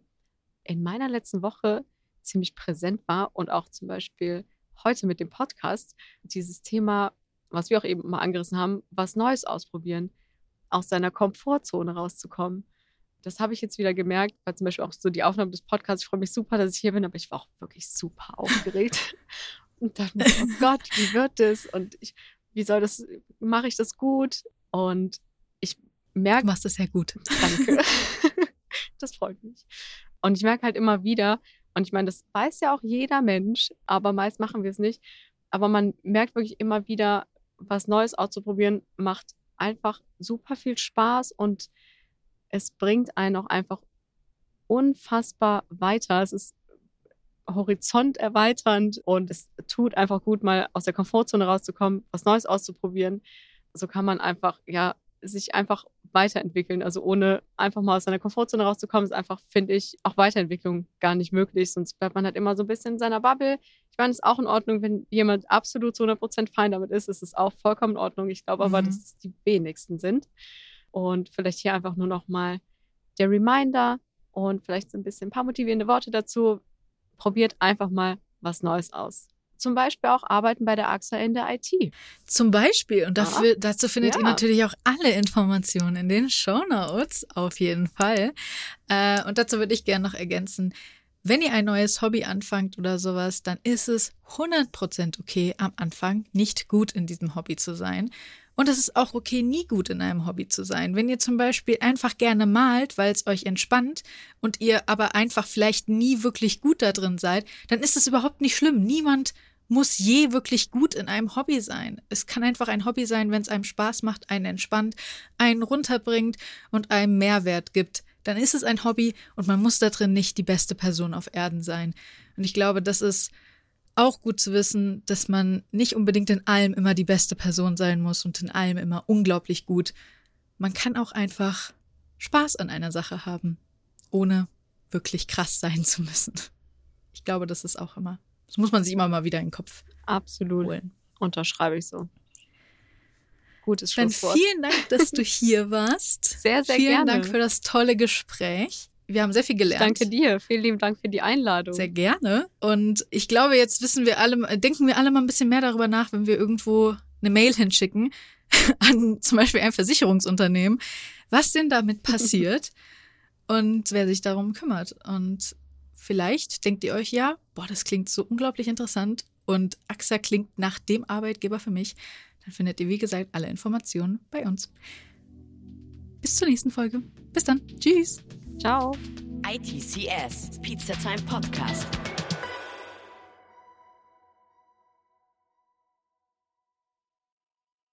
in meiner letzten Woche ziemlich präsent war und auch zum Beispiel heute mit dem Podcast, dieses Thema, was wir auch eben mal angerissen haben, was Neues ausprobieren, aus seiner Komfortzone rauszukommen das habe ich jetzt wieder gemerkt, weil zum Beispiel auch so die Aufnahme des Podcasts, ich freue mich super, dass ich hier bin, aber ich war auch wirklich super aufgeregt. und dachte mir, oh Gott, wie wird das? Und ich, wie soll das, mache ich das gut? Und ich merke. Du machst das sehr gut. Danke. das freut mich. Und ich merke halt immer wieder, und ich meine, das weiß ja auch jeder Mensch, aber meist machen wir es nicht. Aber man merkt wirklich immer wieder, was Neues auszuprobieren, macht einfach super viel Spaß und es bringt einen auch einfach unfassbar weiter. Es ist Horizont erweiternd und es tut einfach gut, mal aus der Komfortzone rauszukommen, was Neues auszuprobieren. So kann man einfach, ja, sich einfach weiterentwickeln. Also ohne einfach mal aus seiner Komfortzone rauszukommen, ist einfach, finde ich, auch Weiterentwicklung gar nicht möglich. Sonst bleibt man halt immer so ein bisschen in seiner Bubble. Ich meine, es ist auch in Ordnung, wenn jemand absolut zu 100% fein damit ist. Es ist auch vollkommen in Ordnung. Ich glaube aber, mhm. dass es die wenigsten sind. Und vielleicht hier einfach nur noch mal der Reminder und vielleicht so ein bisschen ein paar motivierende Worte dazu. Probiert einfach mal was Neues aus. Zum Beispiel auch arbeiten bei der AXA in der IT. Zum Beispiel. Und dafür, ja. dazu findet ja. ihr natürlich auch alle Informationen in den Show Notes, auf jeden Fall. Äh, und dazu würde ich gerne noch ergänzen, wenn ihr ein neues Hobby anfangt oder sowas, dann ist es 100% okay, am Anfang nicht gut in diesem Hobby zu sein. Und es ist auch okay, nie gut in einem Hobby zu sein. Wenn ihr zum Beispiel einfach gerne malt, weil es euch entspannt und ihr aber einfach vielleicht nie wirklich gut da drin seid, dann ist es überhaupt nicht schlimm. Niemand muss je wirklich gut in einem Hobby sein. Es kann einfach ein Hobby sein, wenn es einem Spaß macht, einen entspannt, einen runterbringt und einem Mehrwert gibt. Dann ist es ein Hobby und man muss da drin nicht die beste Person auf Erden sein. Und ich glaube, das ist auch gut zu wissen, dass man nicht unbedingt in allem immer die beste Person sein muss und in allem immer unglaublich gut. Man kann auch einfach Spaß an einer Sache haben, ohne wirklich krass sein zu müssen. Ich glaube, das ist auch immer, das muss man sich immer mal wieder in den Kopf Absolut. holen. Unterschreibe ich so. Gutes Dann Schlusswort. vielen Dank, dass du hier warst. Sehr, sehr vielen gerne. Dank für das tolle Gespräch. Wir haben sehr viel gelernt. Danke dir. Vielen lieben Dank für die Einladung. Sehr gerne. Und ich glaube, jetzt wissen wir alle, denken wir alle mal ein bisschen mehr darüber nach, wenn wir irgendwo eine Mail hinschicken an zum Beispiel ein Versicherungsunternehmen, was denn damit passiert und wer sich darum kümmert. Und vielleicht denkt ihr euch ja, boah, das klingt so unglaublich interessant und AXA klingt nach dem Arbeitgeber für mich. Dann findet ihr, wie gesagt, alle Informationen bei uns. Bis zur nächsten Folge. Bis dann. Tschüss. Ciao. ITCS, Pizza Time Podcast.